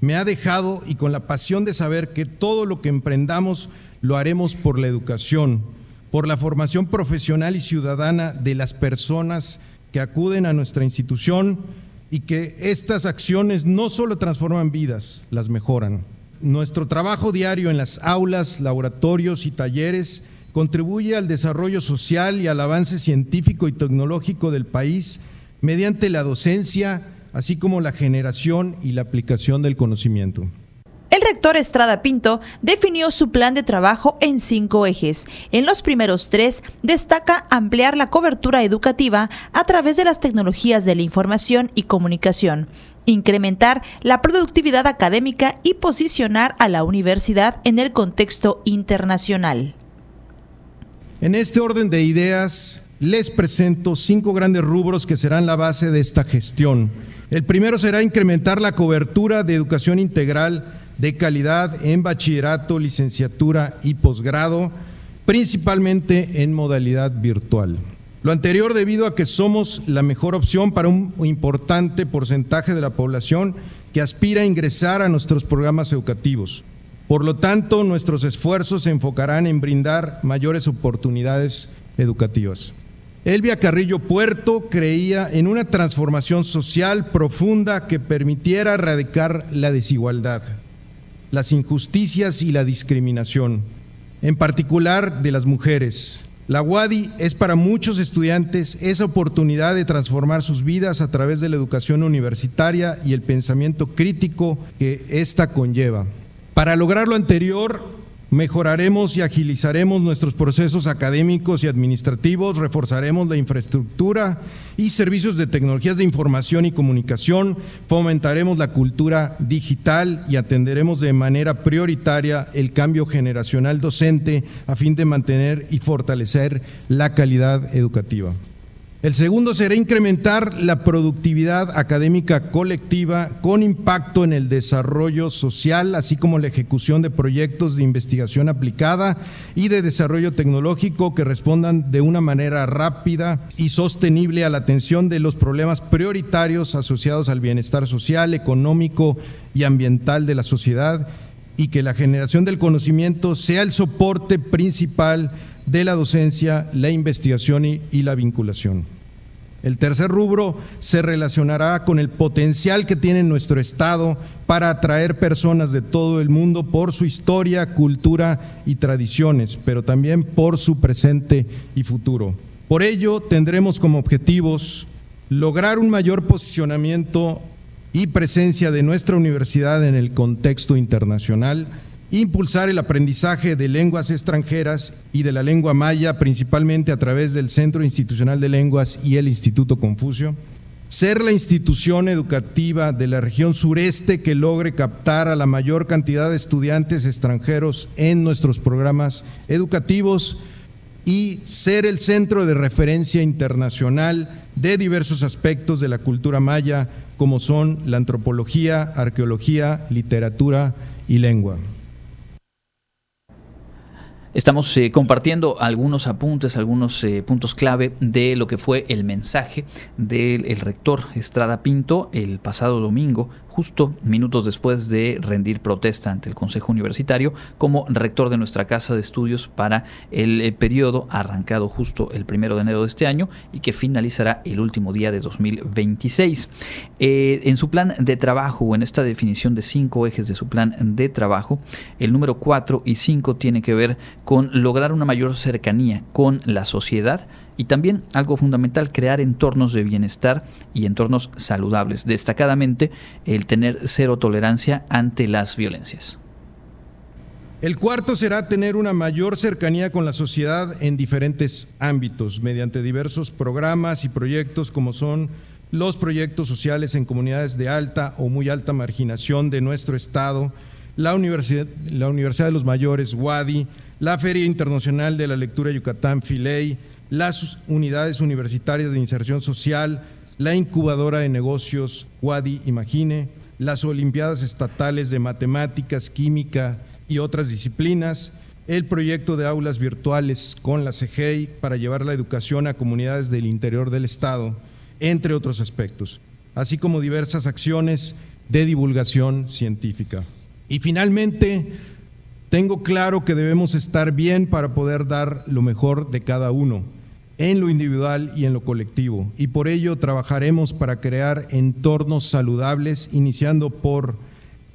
me ha dejado y con la pasión de saber que todo lo que emprendamos lo haremos por la educación, por la formación profesional y ciudadana de las personas que acuden a nuestra institución y que estas acciones no solo transforman vidas, las mejoran. Nuestro trabajo diario en las aulas, laboratorios y talleres contribuye al desarrollo social y al avance científico y tecnológico del país mediante la docencia, así como la generación y la aplicación del conocimiento. Rector Estrada Pinto definió su plan de trabajo en cinco ejes. En los primeros tres destaca ampliar la cobertura educativa a través de las tecnologías de la información y comunicación, incrementar la productividad académica y posicionar a la universidad en el contexto internacional. En este orden de ideas, les presento cinco grandes rubros que serán la base de esta gestión. El primero será incrementar la cobertura de educación integral de calidad en bachillerato, licenciatura y posgrado, principalmente en modalidad virtual. Lo anterior debido a que somos la mejor opción para un importante porcentaje de la población que aspira a ingresar a nuestros programas educativos. Por lo tanto, nuestros esfuerzos se enfocarán en brindar mayores oportunidades educativas. Elvia Carrillo Puerto creía en una transformación social profunda que permitiera erradicar la desigualdad, las injusticias y la discriminación, en particular de las mujeres. La WADI es para muchos estudiantes esa oportunidad de transformar sus vidas a través de la educación universitaria y el pensamiento crítico que ésta conlleva. Para lograr lo anterior, Mejoraremos y agilizaremos nuestros procesos académicos y administrativos, reforzaremos la infraestructura y servicios de tecnologías de información y comunicación, fomentaremos la cultura digital y atenderemos de manera prioritaria el cambio generacional docente a fin de mantener y fortalecer la calidad educativa. El segundo será incrementar la productividad académica colectiva con impacto en el desarrollo social, así como la ejecución de proyectos de investigación aplicada y de desarrollo tecnológico que respondan de una manera rápida y sostenible a la atención de los problemas prioritarios asociados al bienestar social, económico y ambiental de la sociedad y que la generación del conocimiento sea el soporte principal de la docencia, la investigación y, la vinculación. El tercer rubro se relacionará con el potencial que tiene nuestro Estado para atraer personas de todo el mundo por su historia, cultura y tradiciones, pero también por su presente y futuro. Por ello, tendremos como objetivos lograr un mayor posicionamiento y presencia de nuestra universidad en el contexto internacional, impulsar el aprendizaje de lenguas extranjeras y de la lengua maya, principalmente a través del Centro Institucional de Lenguas y el Instituto Confucio, ser la institución educativa de la región sureste que logre captar a la mayor cantidad de estudiantes extranjeros en nuestros programas educativos y ser el centro de referencia internacional de diversos aspectos de la cultura maya, como son la antropología, arqueología, literatura y lengua. Estamos eh, compartiendo algunos apuntes, algunos eh, puntos clave de lo que fue el mensaje del rector Estrada Pinto el pasado domingo justo minutos después de rendir protesta ante el Consejo Universitario como rector de nuestra casa de estudios para el, periodo arrancado justo el primero de enero de este año y que finalizará el último día de 2026. Eh, en su plan de trabajo o en esta definición de cinco ejes de su plan de trabajo, el número 4 y 5 tiene que ver con lograr una mayor cercanía con la sociedad y también algo fundamental, crear entornos de bienestar y entornos saludables, destacadamente el tener cero tolerancia ante las violencias. El cuarto será tener una mayor cercanía con la sociedad en diferentes ámbitos, mediante diversos programas y proyectos como son los proyectos sociales en comunidades de alta o muy alta marginación de nuestro estado, la Universidad, la Universidad de los Mayores, WADI, la Feria Internacional de la Lectura Yucatán, FILEI, las unidades universitarias de inserción social, la incubadora de negocios Wadi Imagine, las Olimpiadas Estatales de Matemáticas, Química y otras disciplinas, el proyecto de aulas virtuales con la CGI para llevar la educación a comunidades del interior del Estado, entre otros aspectos, así como diversas acciones de divulgación científica. Y finalmente, Tengo claro que debemos estar bien para poder dar lo mejor de cada uno, en lo individual y en lo colectivo, y por ello trabajaremos para crear entornos saludables, iniciando por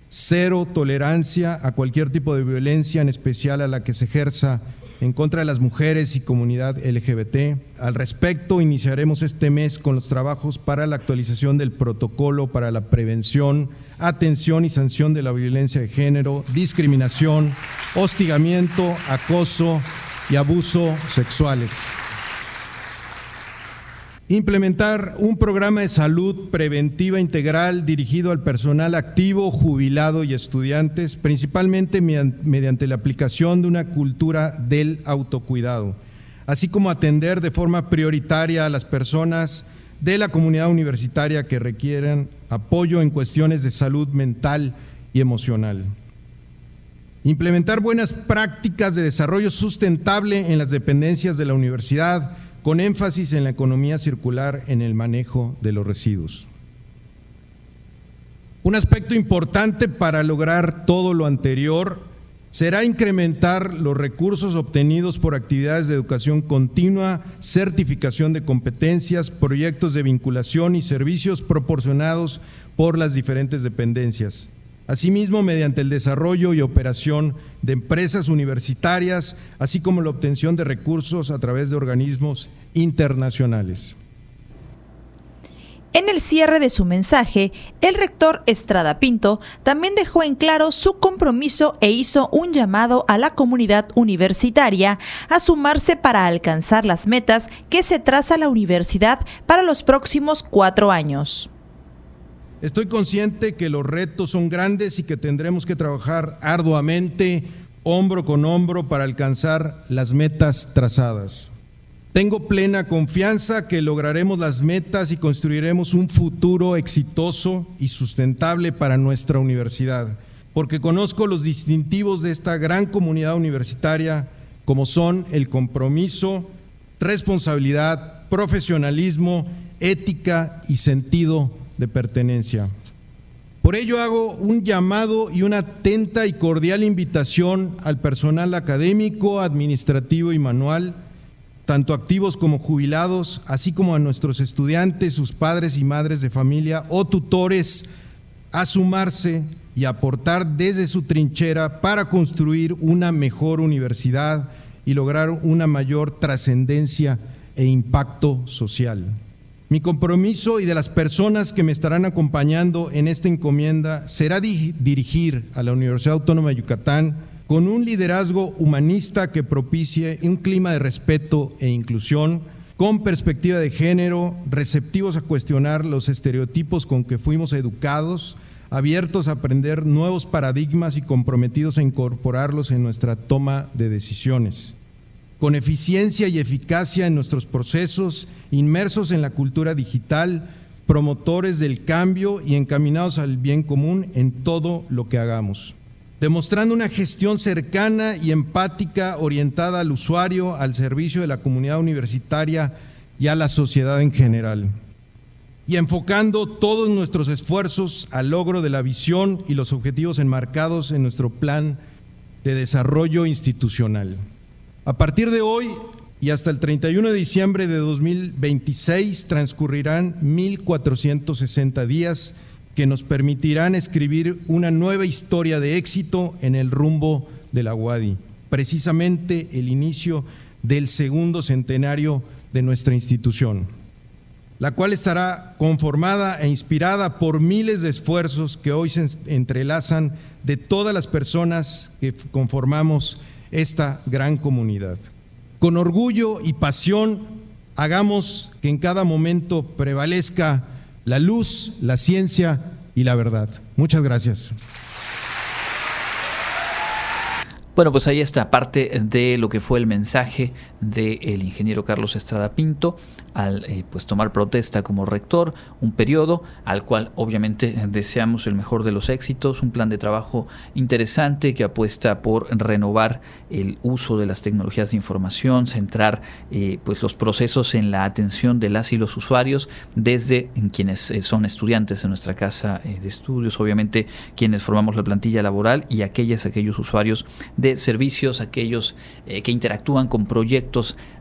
cero tolerancia a cualquier tipo de violencia, en especial a la que se ejerza en contra de las mujeres y comunidad LGBT. Al respecto, iniciaremos este mes con los trabajos para la actualización del protocolo para la prevención, atención y sanción de la violencia de género, discriminación, hostigamiento, acoso y abuso sexuales. Implementar un programa de salud preventiva integral dirigido al personal activo, jubilado y estudiantes, principalmente mediante la aplicación de una cultura del autocuidado, así como atender de forma prioritaria a las personas de la comunidad universitaria que requieran apoyo en cuestiones de salud mental y emocional. Implementar buenas prácticas de desarrollo sustentable en las dependencias de la universidad, con énfasis en la economía circular en el manejo de los residuos. Un aspecto importante para lograr todo lo anterior será incrementar los recursos obtenidos por actividades de educación continua, certificación de competencias, proyectos de vinculación y servicios proporcionados por las diferentes dependencias. Asimismo, mediante el desarrollo y operación de empresas universitarias, así como la obtención de recursos a través de organismos internacionales. En el cierre de su mensaje, el rector Estrada Pinto también dejó en claro su compromiso e hizo un llamado a la comunidad universitaria a sumarse para alcanzar las metas que se traza la universidad para los próximos cuatro años. Estoy consciente que los retos son grandes y que tendremos que trabajar arduamente, hombro con hombro, para alcanzar las metas trazadas. Tengo plena confianza que lograremos las metas y construiremos un futuro exitoso y sustentable para nuestra universidad, porque conozco los distintivos de esta gran comunidad universitaria, como son el compromiso, responsabilidad, profesionalismo, ética y sentido de pertenencia. Por ello hago un llamado y una atenta y cordial invitación al personal académico, administrativo y manual, tanto activos como jubilados, así como a nuestros estudiantes, sus padres y madres de familia o tutores, a sumarse y aportar desde su trinchera para construir una mejor universidad y lograr una mayor trascendencia e impacto social. Mi compromiso y de las personas que me estarán acompañando en esta encomienda será dirigir a la Universidad Autónoma de Yucatán con un liderazgo humanista que propicie un clima de respeto e inclusión, con perspectiva de género, receptivos a cuestionar los estereotipos con que fuimos educados, abiertos a aprender nuevos paradigmas y comprometidos a incorporarlos en nuestra toma de decisiones con eficiencia y eficacia en nuestros procesos, inmersos en la cultura digital, promotores del cambio y encaminados al bien común en todo lo que hagamos, demostrando una gestión cercana y empática orientada al usuario, al servicio de la comunidad universitaria y a la sociedad en general, y enfocando todos nuestros esfuerzos al logro de la visión y los objetivos enmarcados en nuestro plan de desarrollo institucional. A partir de hoy y hasta el 31 de diciembre de 2026 transcurrirán 1.460 días que nos permitirán escribir una nueva historia de éxito en el rumbo de la UADI, precisamente el inicio del segundo centenario de nuestra institución, la cual estará conformada e inspirada por miles de esfuerzos que hoy se entrelazan de todas las personas que conformamos esta gran comunidad. Con orgullo y pasión, hagamos que en cada momento prevalezca la luz, la ciencia y la verdad. Muchas gracias. Bueno, pues ahí está parte de lo que fue el mensaje del ingeniero Carlos Estrada Pinto al eh, pues tomar protesta como rector, un periodo al cual obviamente deseamos el mejor de los éxitos, un plan de trabajo interesante que apuesta por renovar el uso de las tecnologías de información, centrar eh, pues los procesos en la atención de las y los usuarios desde quienes eh, son estudiantes en nuestra casa de estudios, obviamente quienes formamos la plantilla laboral y aquellas aquellos usuarios de servicios, aquellos que interactúan con proyectos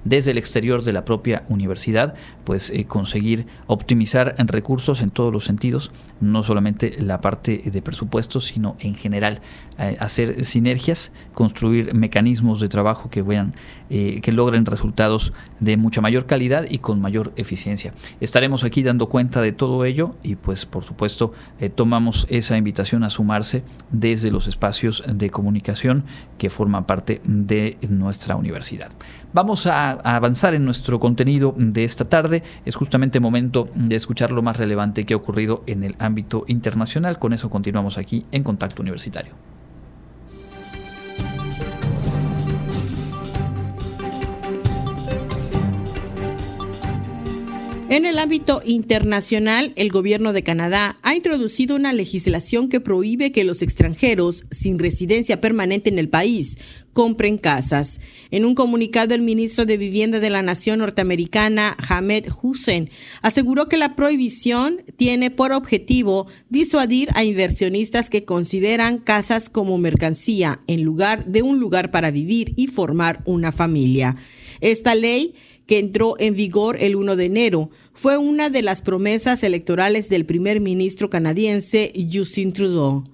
desde el exterior de la propia universidad, pues eh, conseguir optimizar en recursos en todos los sentidos, no solamente la parte de presupuestos, sino en general eh, hacer sinergias, construir mecanismos de trabajo que vean, eh, que logren resultados de mucha mayor calidad y con mayor eficiencia. Estaremos aquí dando cuenta de todo ello y pues por supuesto tomamos esa invitación a sumarse desde los espacios de comunicación que forman parte de nuestra universidad. A, avanzar en nuestro contenido de esta tarde. Es justamente momento de escuchar lo más relevante que ha ocurrido en el ámbito internacional. Con eso continuamos aquí en Contacto Universitario. En el ámbito internacional, el gobierno de Canadá ha introducido una legislación que prohíbe que los extranjeros sin residencia permanente en el país compren casas. En un comunicado, el ministro de Vivienda de la Nación norteamericana, Hamed Hussein, aseguró que la prohibición tiene por objetivo disuadir a inversionistas que consideran casas como mercancía en lugar de un lugar para vivir y formar una familia. Esta ley que entró en vigor el 1 de enero, fue una de las promesas electorales del primer ministro canadiense Justin Trudeau.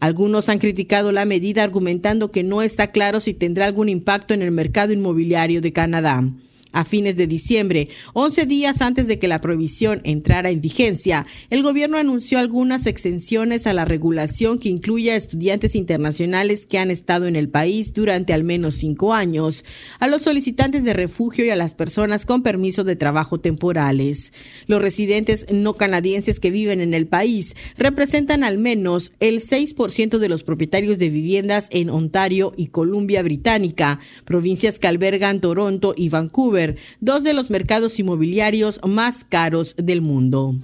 Algunos han criticado la medida argumentando que no está claro si tendrá algún impacto en el mercado inmobiliario de Canadá a fines de diciembre, 11 días antes de que la prohibición entrara en vigencia, el gobierno anunció algunas exenciones a la regulación que incluye a estudiantes internacionales que han estado en el país durante al menos cinco años, a los solicitantes de refugio y a las personas con permiso de trabajo temporales. Los residentes no canadienses que viven en el país representan al menos el 6% de los propietarios de viviendas en Ontario y Columbia Británica, provincias que albergan Toronto y Vancouver dos de los mercados inmobiliarios más caros del mundo.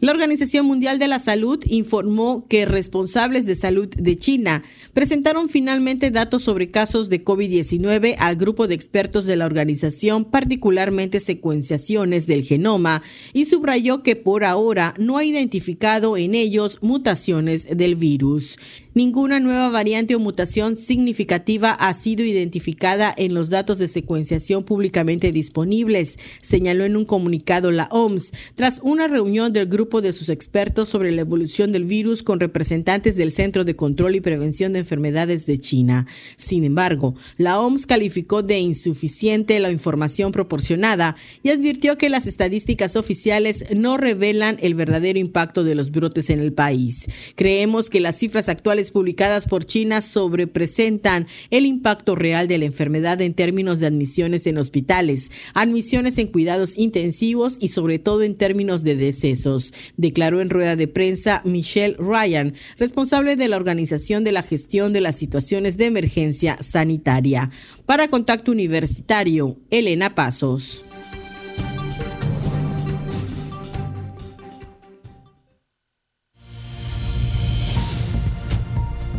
La Organización Mundial de la Salud informó que responsables de salud de China presentaron finalmente datos sobre casos de COVID-19 al grupo de expertos de la organización, particularmente secuenciaciones del genoma, y subrayó que por ahora no ha identificado en ellos mutaciones del virus. Ninguna nueva variante o mutación significativa ha sido identificada en los datos de secuenciación públicamente disponibles, señaló en un comunicado la OMS, tras una reunión del grupo de sus expertos sobre la evolución del virus con representantes del Centro de Control y Prevención de Enfermedades de China. Sin embargo, la OMS calificó de insuficiente la información proporcionada y advirtió que las estadísticas oficiales no revelan el verdadero impacto de los brotes en el país. Creemos que las cifras actuales publicadas por China sobrepresentan el impacto real de la enfermedad en términos de admisiones en hospitales, admisiones en cuidados intensivos y sobre todo en términos de decesos, declaró en rueda de prensa Michelle Ryan, responsable de la Organización de la Gestión de las Situaciones de Emergencia Sanitaria. Para Contacto Universitario, Elena Pasos.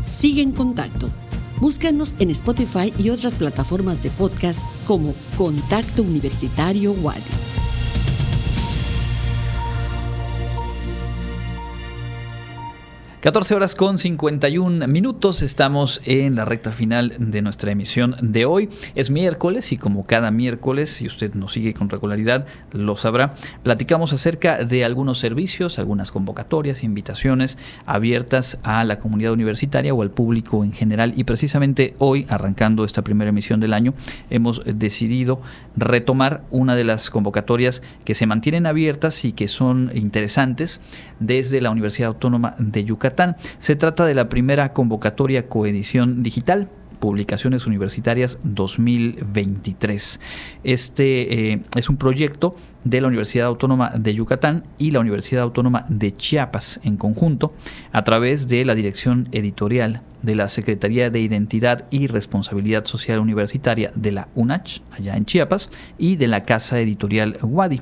Sigue en contacto. Búscanos en Spotify y otras plataformas de podcast como Contacto Universitario Wadi. 14 horas con 51 minutos, estamos en la recta final de nuestra emisión de hoy. Es miércoles y como cada miércoles, si usted nos sigue con regularidad, lo sabrá, platicamos acerca de algunos servicios, algunas convocatorias, invitaciones abiertas a la comunidad universitaria o al público en general. Y precisamente hoy, arrancando esta primera emisión del año, hemos decidido retomar una de las convocatorias que se mantienen abiertas y que son interesantes desde la Universidad Autónoma de Yucatán se trata de la primera convocatoria coedición digital Publicaciones Universitarias 2023. Este eh, es un proyecto de la Universidad Autónoma de Yucatán y la Universidad Autónoma de Chiapas en conjunto a través de la dirección editorial de la Secretaría de Identidad y Responsabilidad Social Universitaria de la UNACH, allá en Chiapas, y de la Casa Editorial Wadi.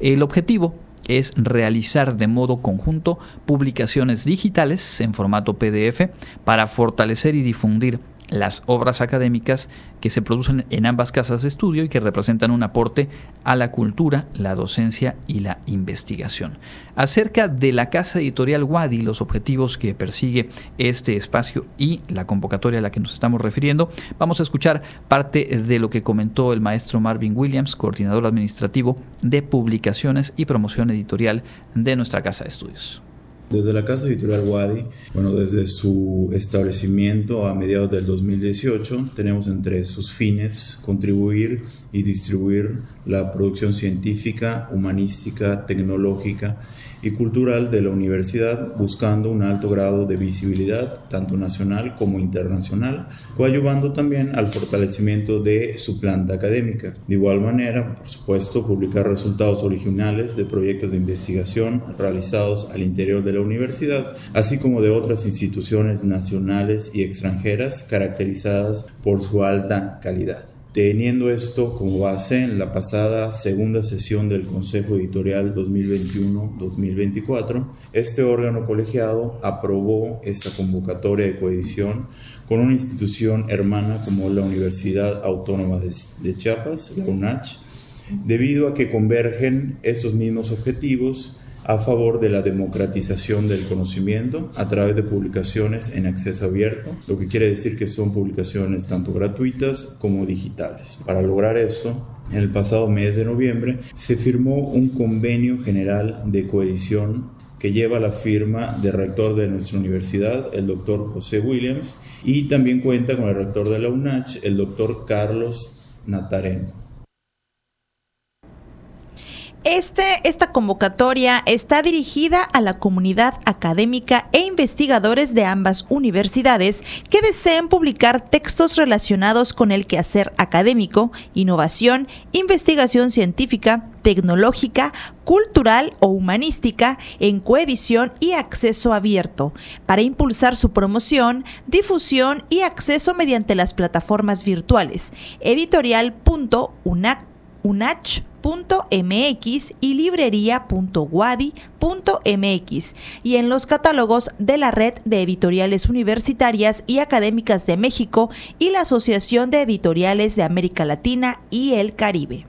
El objetivo es realizar de modo conjunto publicaciones digitales en formato PDF para fortalecer y difundir las obras académicas que se producen en ambas casas de estudio y que representan un aporte a la cultura, la docencia y la investigación. Acerca de la casa editorial Wadi, los objetivos que persigue este espacio y la convocatoria a la que nos estamos refiriendo, vamos a escuchar parte de lo que comentó el maestro Marvin Williams, coordinador administrativo de publicaciones y promoción editorial de nuestra casa de estudios. Desde la Casa Editorial Wadi, bueno, desde su establecimiento a mediados del 2018, tenemos entre sus fines contribuir y distribuir la producción científica, humanística, tecnológica y cultural de la universidad, buscando un alto grado de visibilidad, tanto nacional como internacional, coadyuvando también al fortalecimiento de su planta académica. De igual manera, por supuesto, publicar resultados originales de proyectos de investigación realizados al interior de la universidad, así como de otras instituciones nacionales y extranjeras caracterizadas por su alta calidad. Teniendo esto como base, en la pasada segunda sesión del Consejo Editorial 2021-2024, este órgano colegiado aprobó esta convocatoria de coedición con una institución hermana como la Universidad Autónoma de, Chiapas, la UNACH, debido a que convergen estos mismos objetivos a favor de la democratización del conocimiento a través de publicaciones en acceso abierto, lo que quiere decir que son publicaciones tanto gratuitas como digitales. Para lograr esto, en el pasado mes de noviembre se firmó un convenio general de coedición que lleva la firma del rector de nuestra universidad, el doctor José Williams, y también cuenta con el rector de la UNACH, el doctor Carlos Natarén. Este, esta convocatoria está dirigida a la comunidad académica e investigadores de ambas universidades que deseen publicar textos relacionados con el quehacer académico, innovación, investigación científica, tecnológica, cultural o humanística en coedición y acceso abierto, para impulsar su promoción, difusión y acceso mediante las plataformas virtuales editorial.unach .mx y librería.wadi.mx y en los catálogos de la Red de Editoriales Universitarias y Académicas de México y la Asociación de Editoriales de América Latina y el Caribe.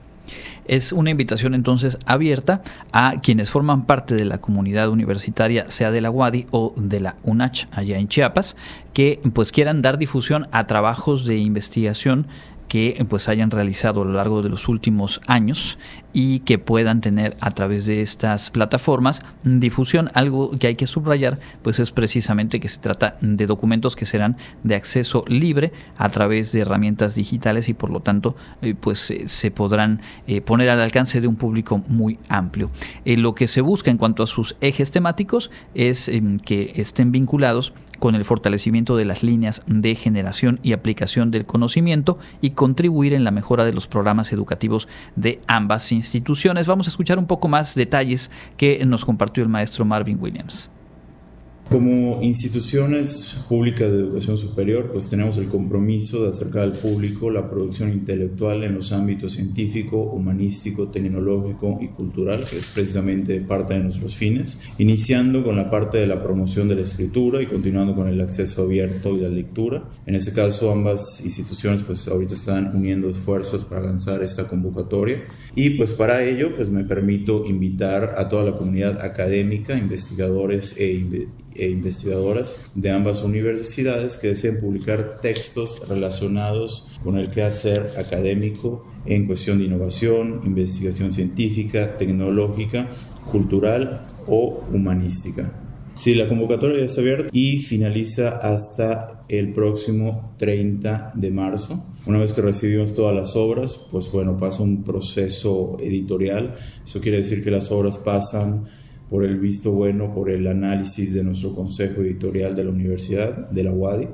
Es una invitación entonces abierta a quienes forman parte de la comunidad universitaria, sea de la UADI o de la UNACH allá en Chiapas, que pues quieran dar difusión a trabajos de investigación que pues hayan realizado a lo largo de los últimos años y que puedan tener a través de estas plataformas difusión. Algo que hay que subrayar pues es precisamente que se trata de documentos que serán de acceso libre a través de herramientas digitales y por lo tanto eh, pues eh, se podrán eh, poner al alcance de un público muy amplio. lo que se busca en cuanto a sus ejes temáticos es em, que estén vinculados con el fortalecimiento de las líneas de generación y aplicación del conocimiento y contribuir en la mejora de los programas educativos de ambas instituciones. Vamos a escuchar un poco más detalles que nos compartió el maestro Marvin Williams. Como instituciones públicas de educación superior, pues tenemos el compromiso de acercar al público la producción intelectual en los ámbitos científico, humanístico, tecnológico y cultural, que es precisamente parte de nuestros fines, iniciando con la parte de la promoción de la escritura y continuando con el acceso abierto y la lectura. En este caso, ambas instituciones pues ahorita están uniendo esfuerzos para lanzar esta convocatoria y pues para ello pues me permito invitar a toda la comunidad académica, investigadores e e investigadoras de ambas universidades que deseen publicar textos relacionados con el quehacer académico en cuestión de innovación, investigación científica, tecnológica, cultural o humanística. Sí, la convocatoria está abierta y finaliza hasta el próximo 30 de marzo. Una vez que recibimos todas las obras, pues bueno, pasa un proceso editorial. Eso quiere decir que las obras pasan por el visto bueno, por el análisis de nuestro consejo editorial de la universidad, de la UADI.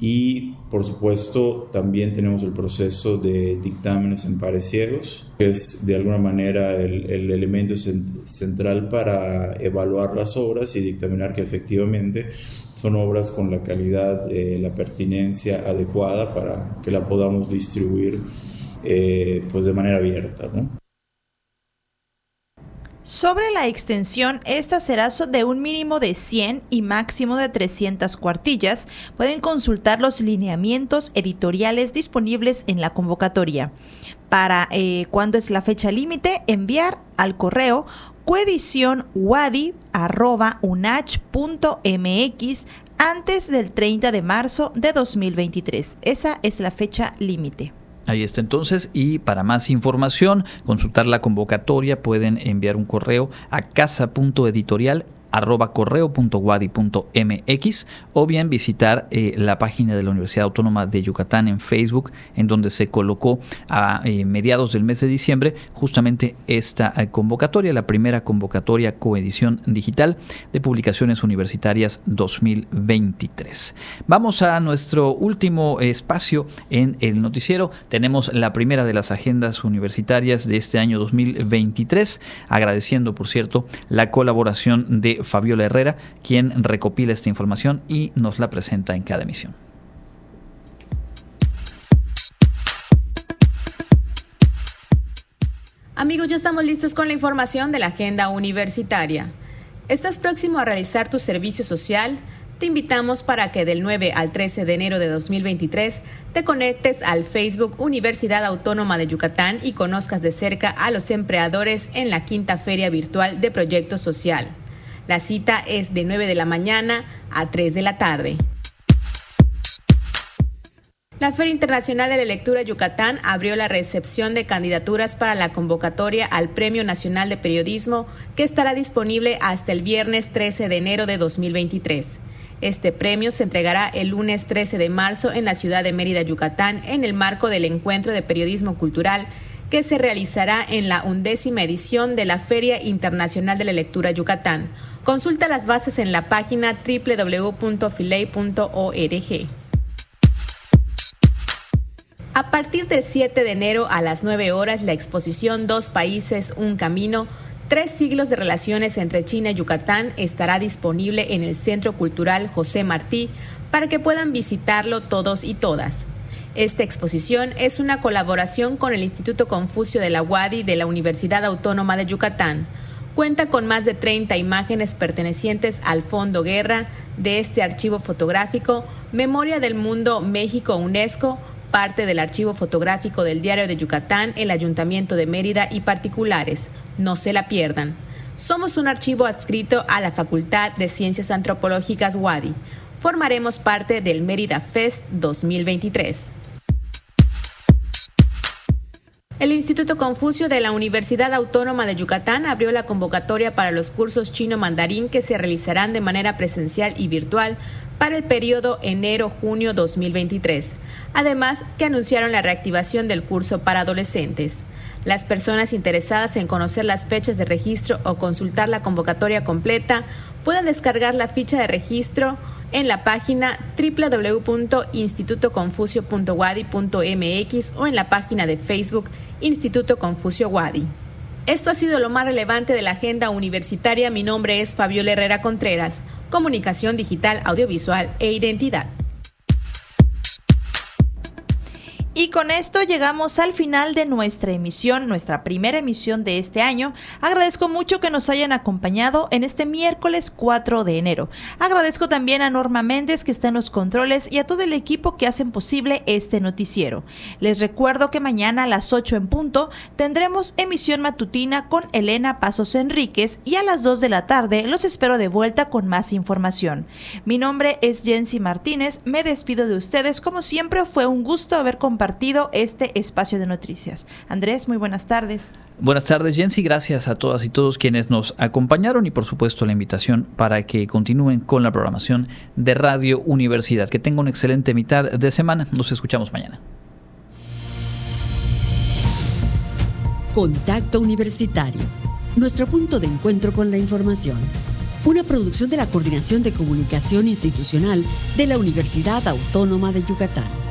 y por supuesto también tenemos el proceso de dictámenes en pares ciegos, que es de alguna manera el, el elemento central para evaluar las obras y dictaminar que efectivamente son obras con la calidad, eh, la pertinencia adecuada para que la podamos distribuir eh, pues de manera abierta. ¿no? Sobre la extensión, esta será de un mínimo de 100 y máximo de 300 cuartillas. Pueden consultar los lineamientos editoriales disponibles en la convocatoria. Para eh, cuándo es la fecha límite, enviar al correo coedicionwadi.unach.mx antes del 30 de marzo de 2023. Esa es la fecha límite. Ahí está. Entonces y para más información, consultar la convocatoria, pueden enviar un correo a casa.editorial arroba correo.wadi.mx o bien visitar eh, la página de la Universidad Autónoma de Yucatán en Facebook, en donde se colocó a eh, mediados del mes de diciembre justamente esta eh, convocatoria, la primera convocatoria coedición digital de publicaciones universitarias 2023. Vamos a nuestro último espacio en el noticiero. Tenemos la primera de las agendas universitarias de este año 2023, agradeciendo, por cierto, la colaboración de Fabiola Herrera, quien recopila esta información y nos la presenta en cada emisión. Amigos, ya estamos listos con la información de la agenda universitaria. ¿Estás próximo a realizar tu servicio social? Te invitamos para que del 9 al 13 de enero de 2023 te conectes al Facebook Universidad Autónoma de Yucatán y conozcas de cerca a los empleadores en la quinta feria virtual de Proyecto Social. La cita es de 9 de la mañana a 3 de la tarde. La Feria Internacional de la Lectura Yucatán abrió la recepción de candidaturas para la convocatoria al Premio Nacional de Periodismo que estará disponible hasta el viernes 13 de enero de 2023. Este premio se entregará el lunes 13 de marzo en la ciudad de Mérida, Yucatán, en el marco del Encuentro de Periodismo Cultural que se realizará en la undécima edición de la Feria Internacional de la Lectura Yucatán. Consulta las bases en la página www.filey.org. A partir del 7 de enero a las 9 horas, la exposición Dos Países, Un Camino, Tres siglos de relaciones entre China y Yucatán estará disponible en el Centro Cultural José Martí para que puedan visitarlo todos y todas. Esta exposición es una colaboración con el Instituto Confucio de la UADI de la Universidad Autónoma de Yucatán. Cuenta con más de 30 imágenes pertenecientes al Fondo Guerra de este archivo fotográfico, Memoria del Mundo México UNESCO, parte del archivo fotográfico del Diario de Yucatán, el Ayuntamiento de Mérida y particulares. No se la pierdan. Somos un archivo adscrito a la Facultad de Ciencias Antropológicas UADI. Formaremos parte del Mérida Fest 2023. El Instituto Confucio de la Universidad Autónoma de Yucatán abrió la convocatoria para los cursos chino mandarín que se realizarán de manera presencial y virtual para el periodo enero-junio 2023. Además, que anunciaron la reactivación del curso para adolescentes. Las personas interesadas en conocer las fechas de registro o consultar la convocatoria completa pueden descargar la ficha de registro en la página www.institutoconfucio.wadi.mx o en la página de Facebook Instituto Confucio Wadi. Esto ha sido lo más relevante de la agenda universitaria. Mi nombre es Fabiola Herrera Contreras, Comunicación Digital, Audiovisual e Identidad. Y con esto llegamos al final de nuestra emisión, nuestra primera emisión de este año. Agradezco mucho que nos hayan acompañado en este miércoles 4 de enero. Agradezco también a Norma Méndez que está en los controles y a todo el equipo que hacen posible este noticiero. Les recuerdo que mañana a las 8 en punto tendremos emisión matutina con Elena Pasos Enríquez y a las 2 de la tarde los espero de vuelta con más información. Mi nombre es Jensi Martínez, me despido de ustedes como siempre, fue un gusto haber compartido este espacio de noticias. Andrés, muy buenas tardes. Buenas tardes, Jensi. Gracias a todas y todos quienes nos acompañaron y por supuesto la invitación para que continúen con la programación de Radio Universidad. Que tenga una excelente mitad de semana. Nos escuchamos mañana. Contacto Universitario. Nuestro punto de encuentro con la información una producción de la Coordinación de Comunicación Institucional de la Universidad Autónoma de Yucatán.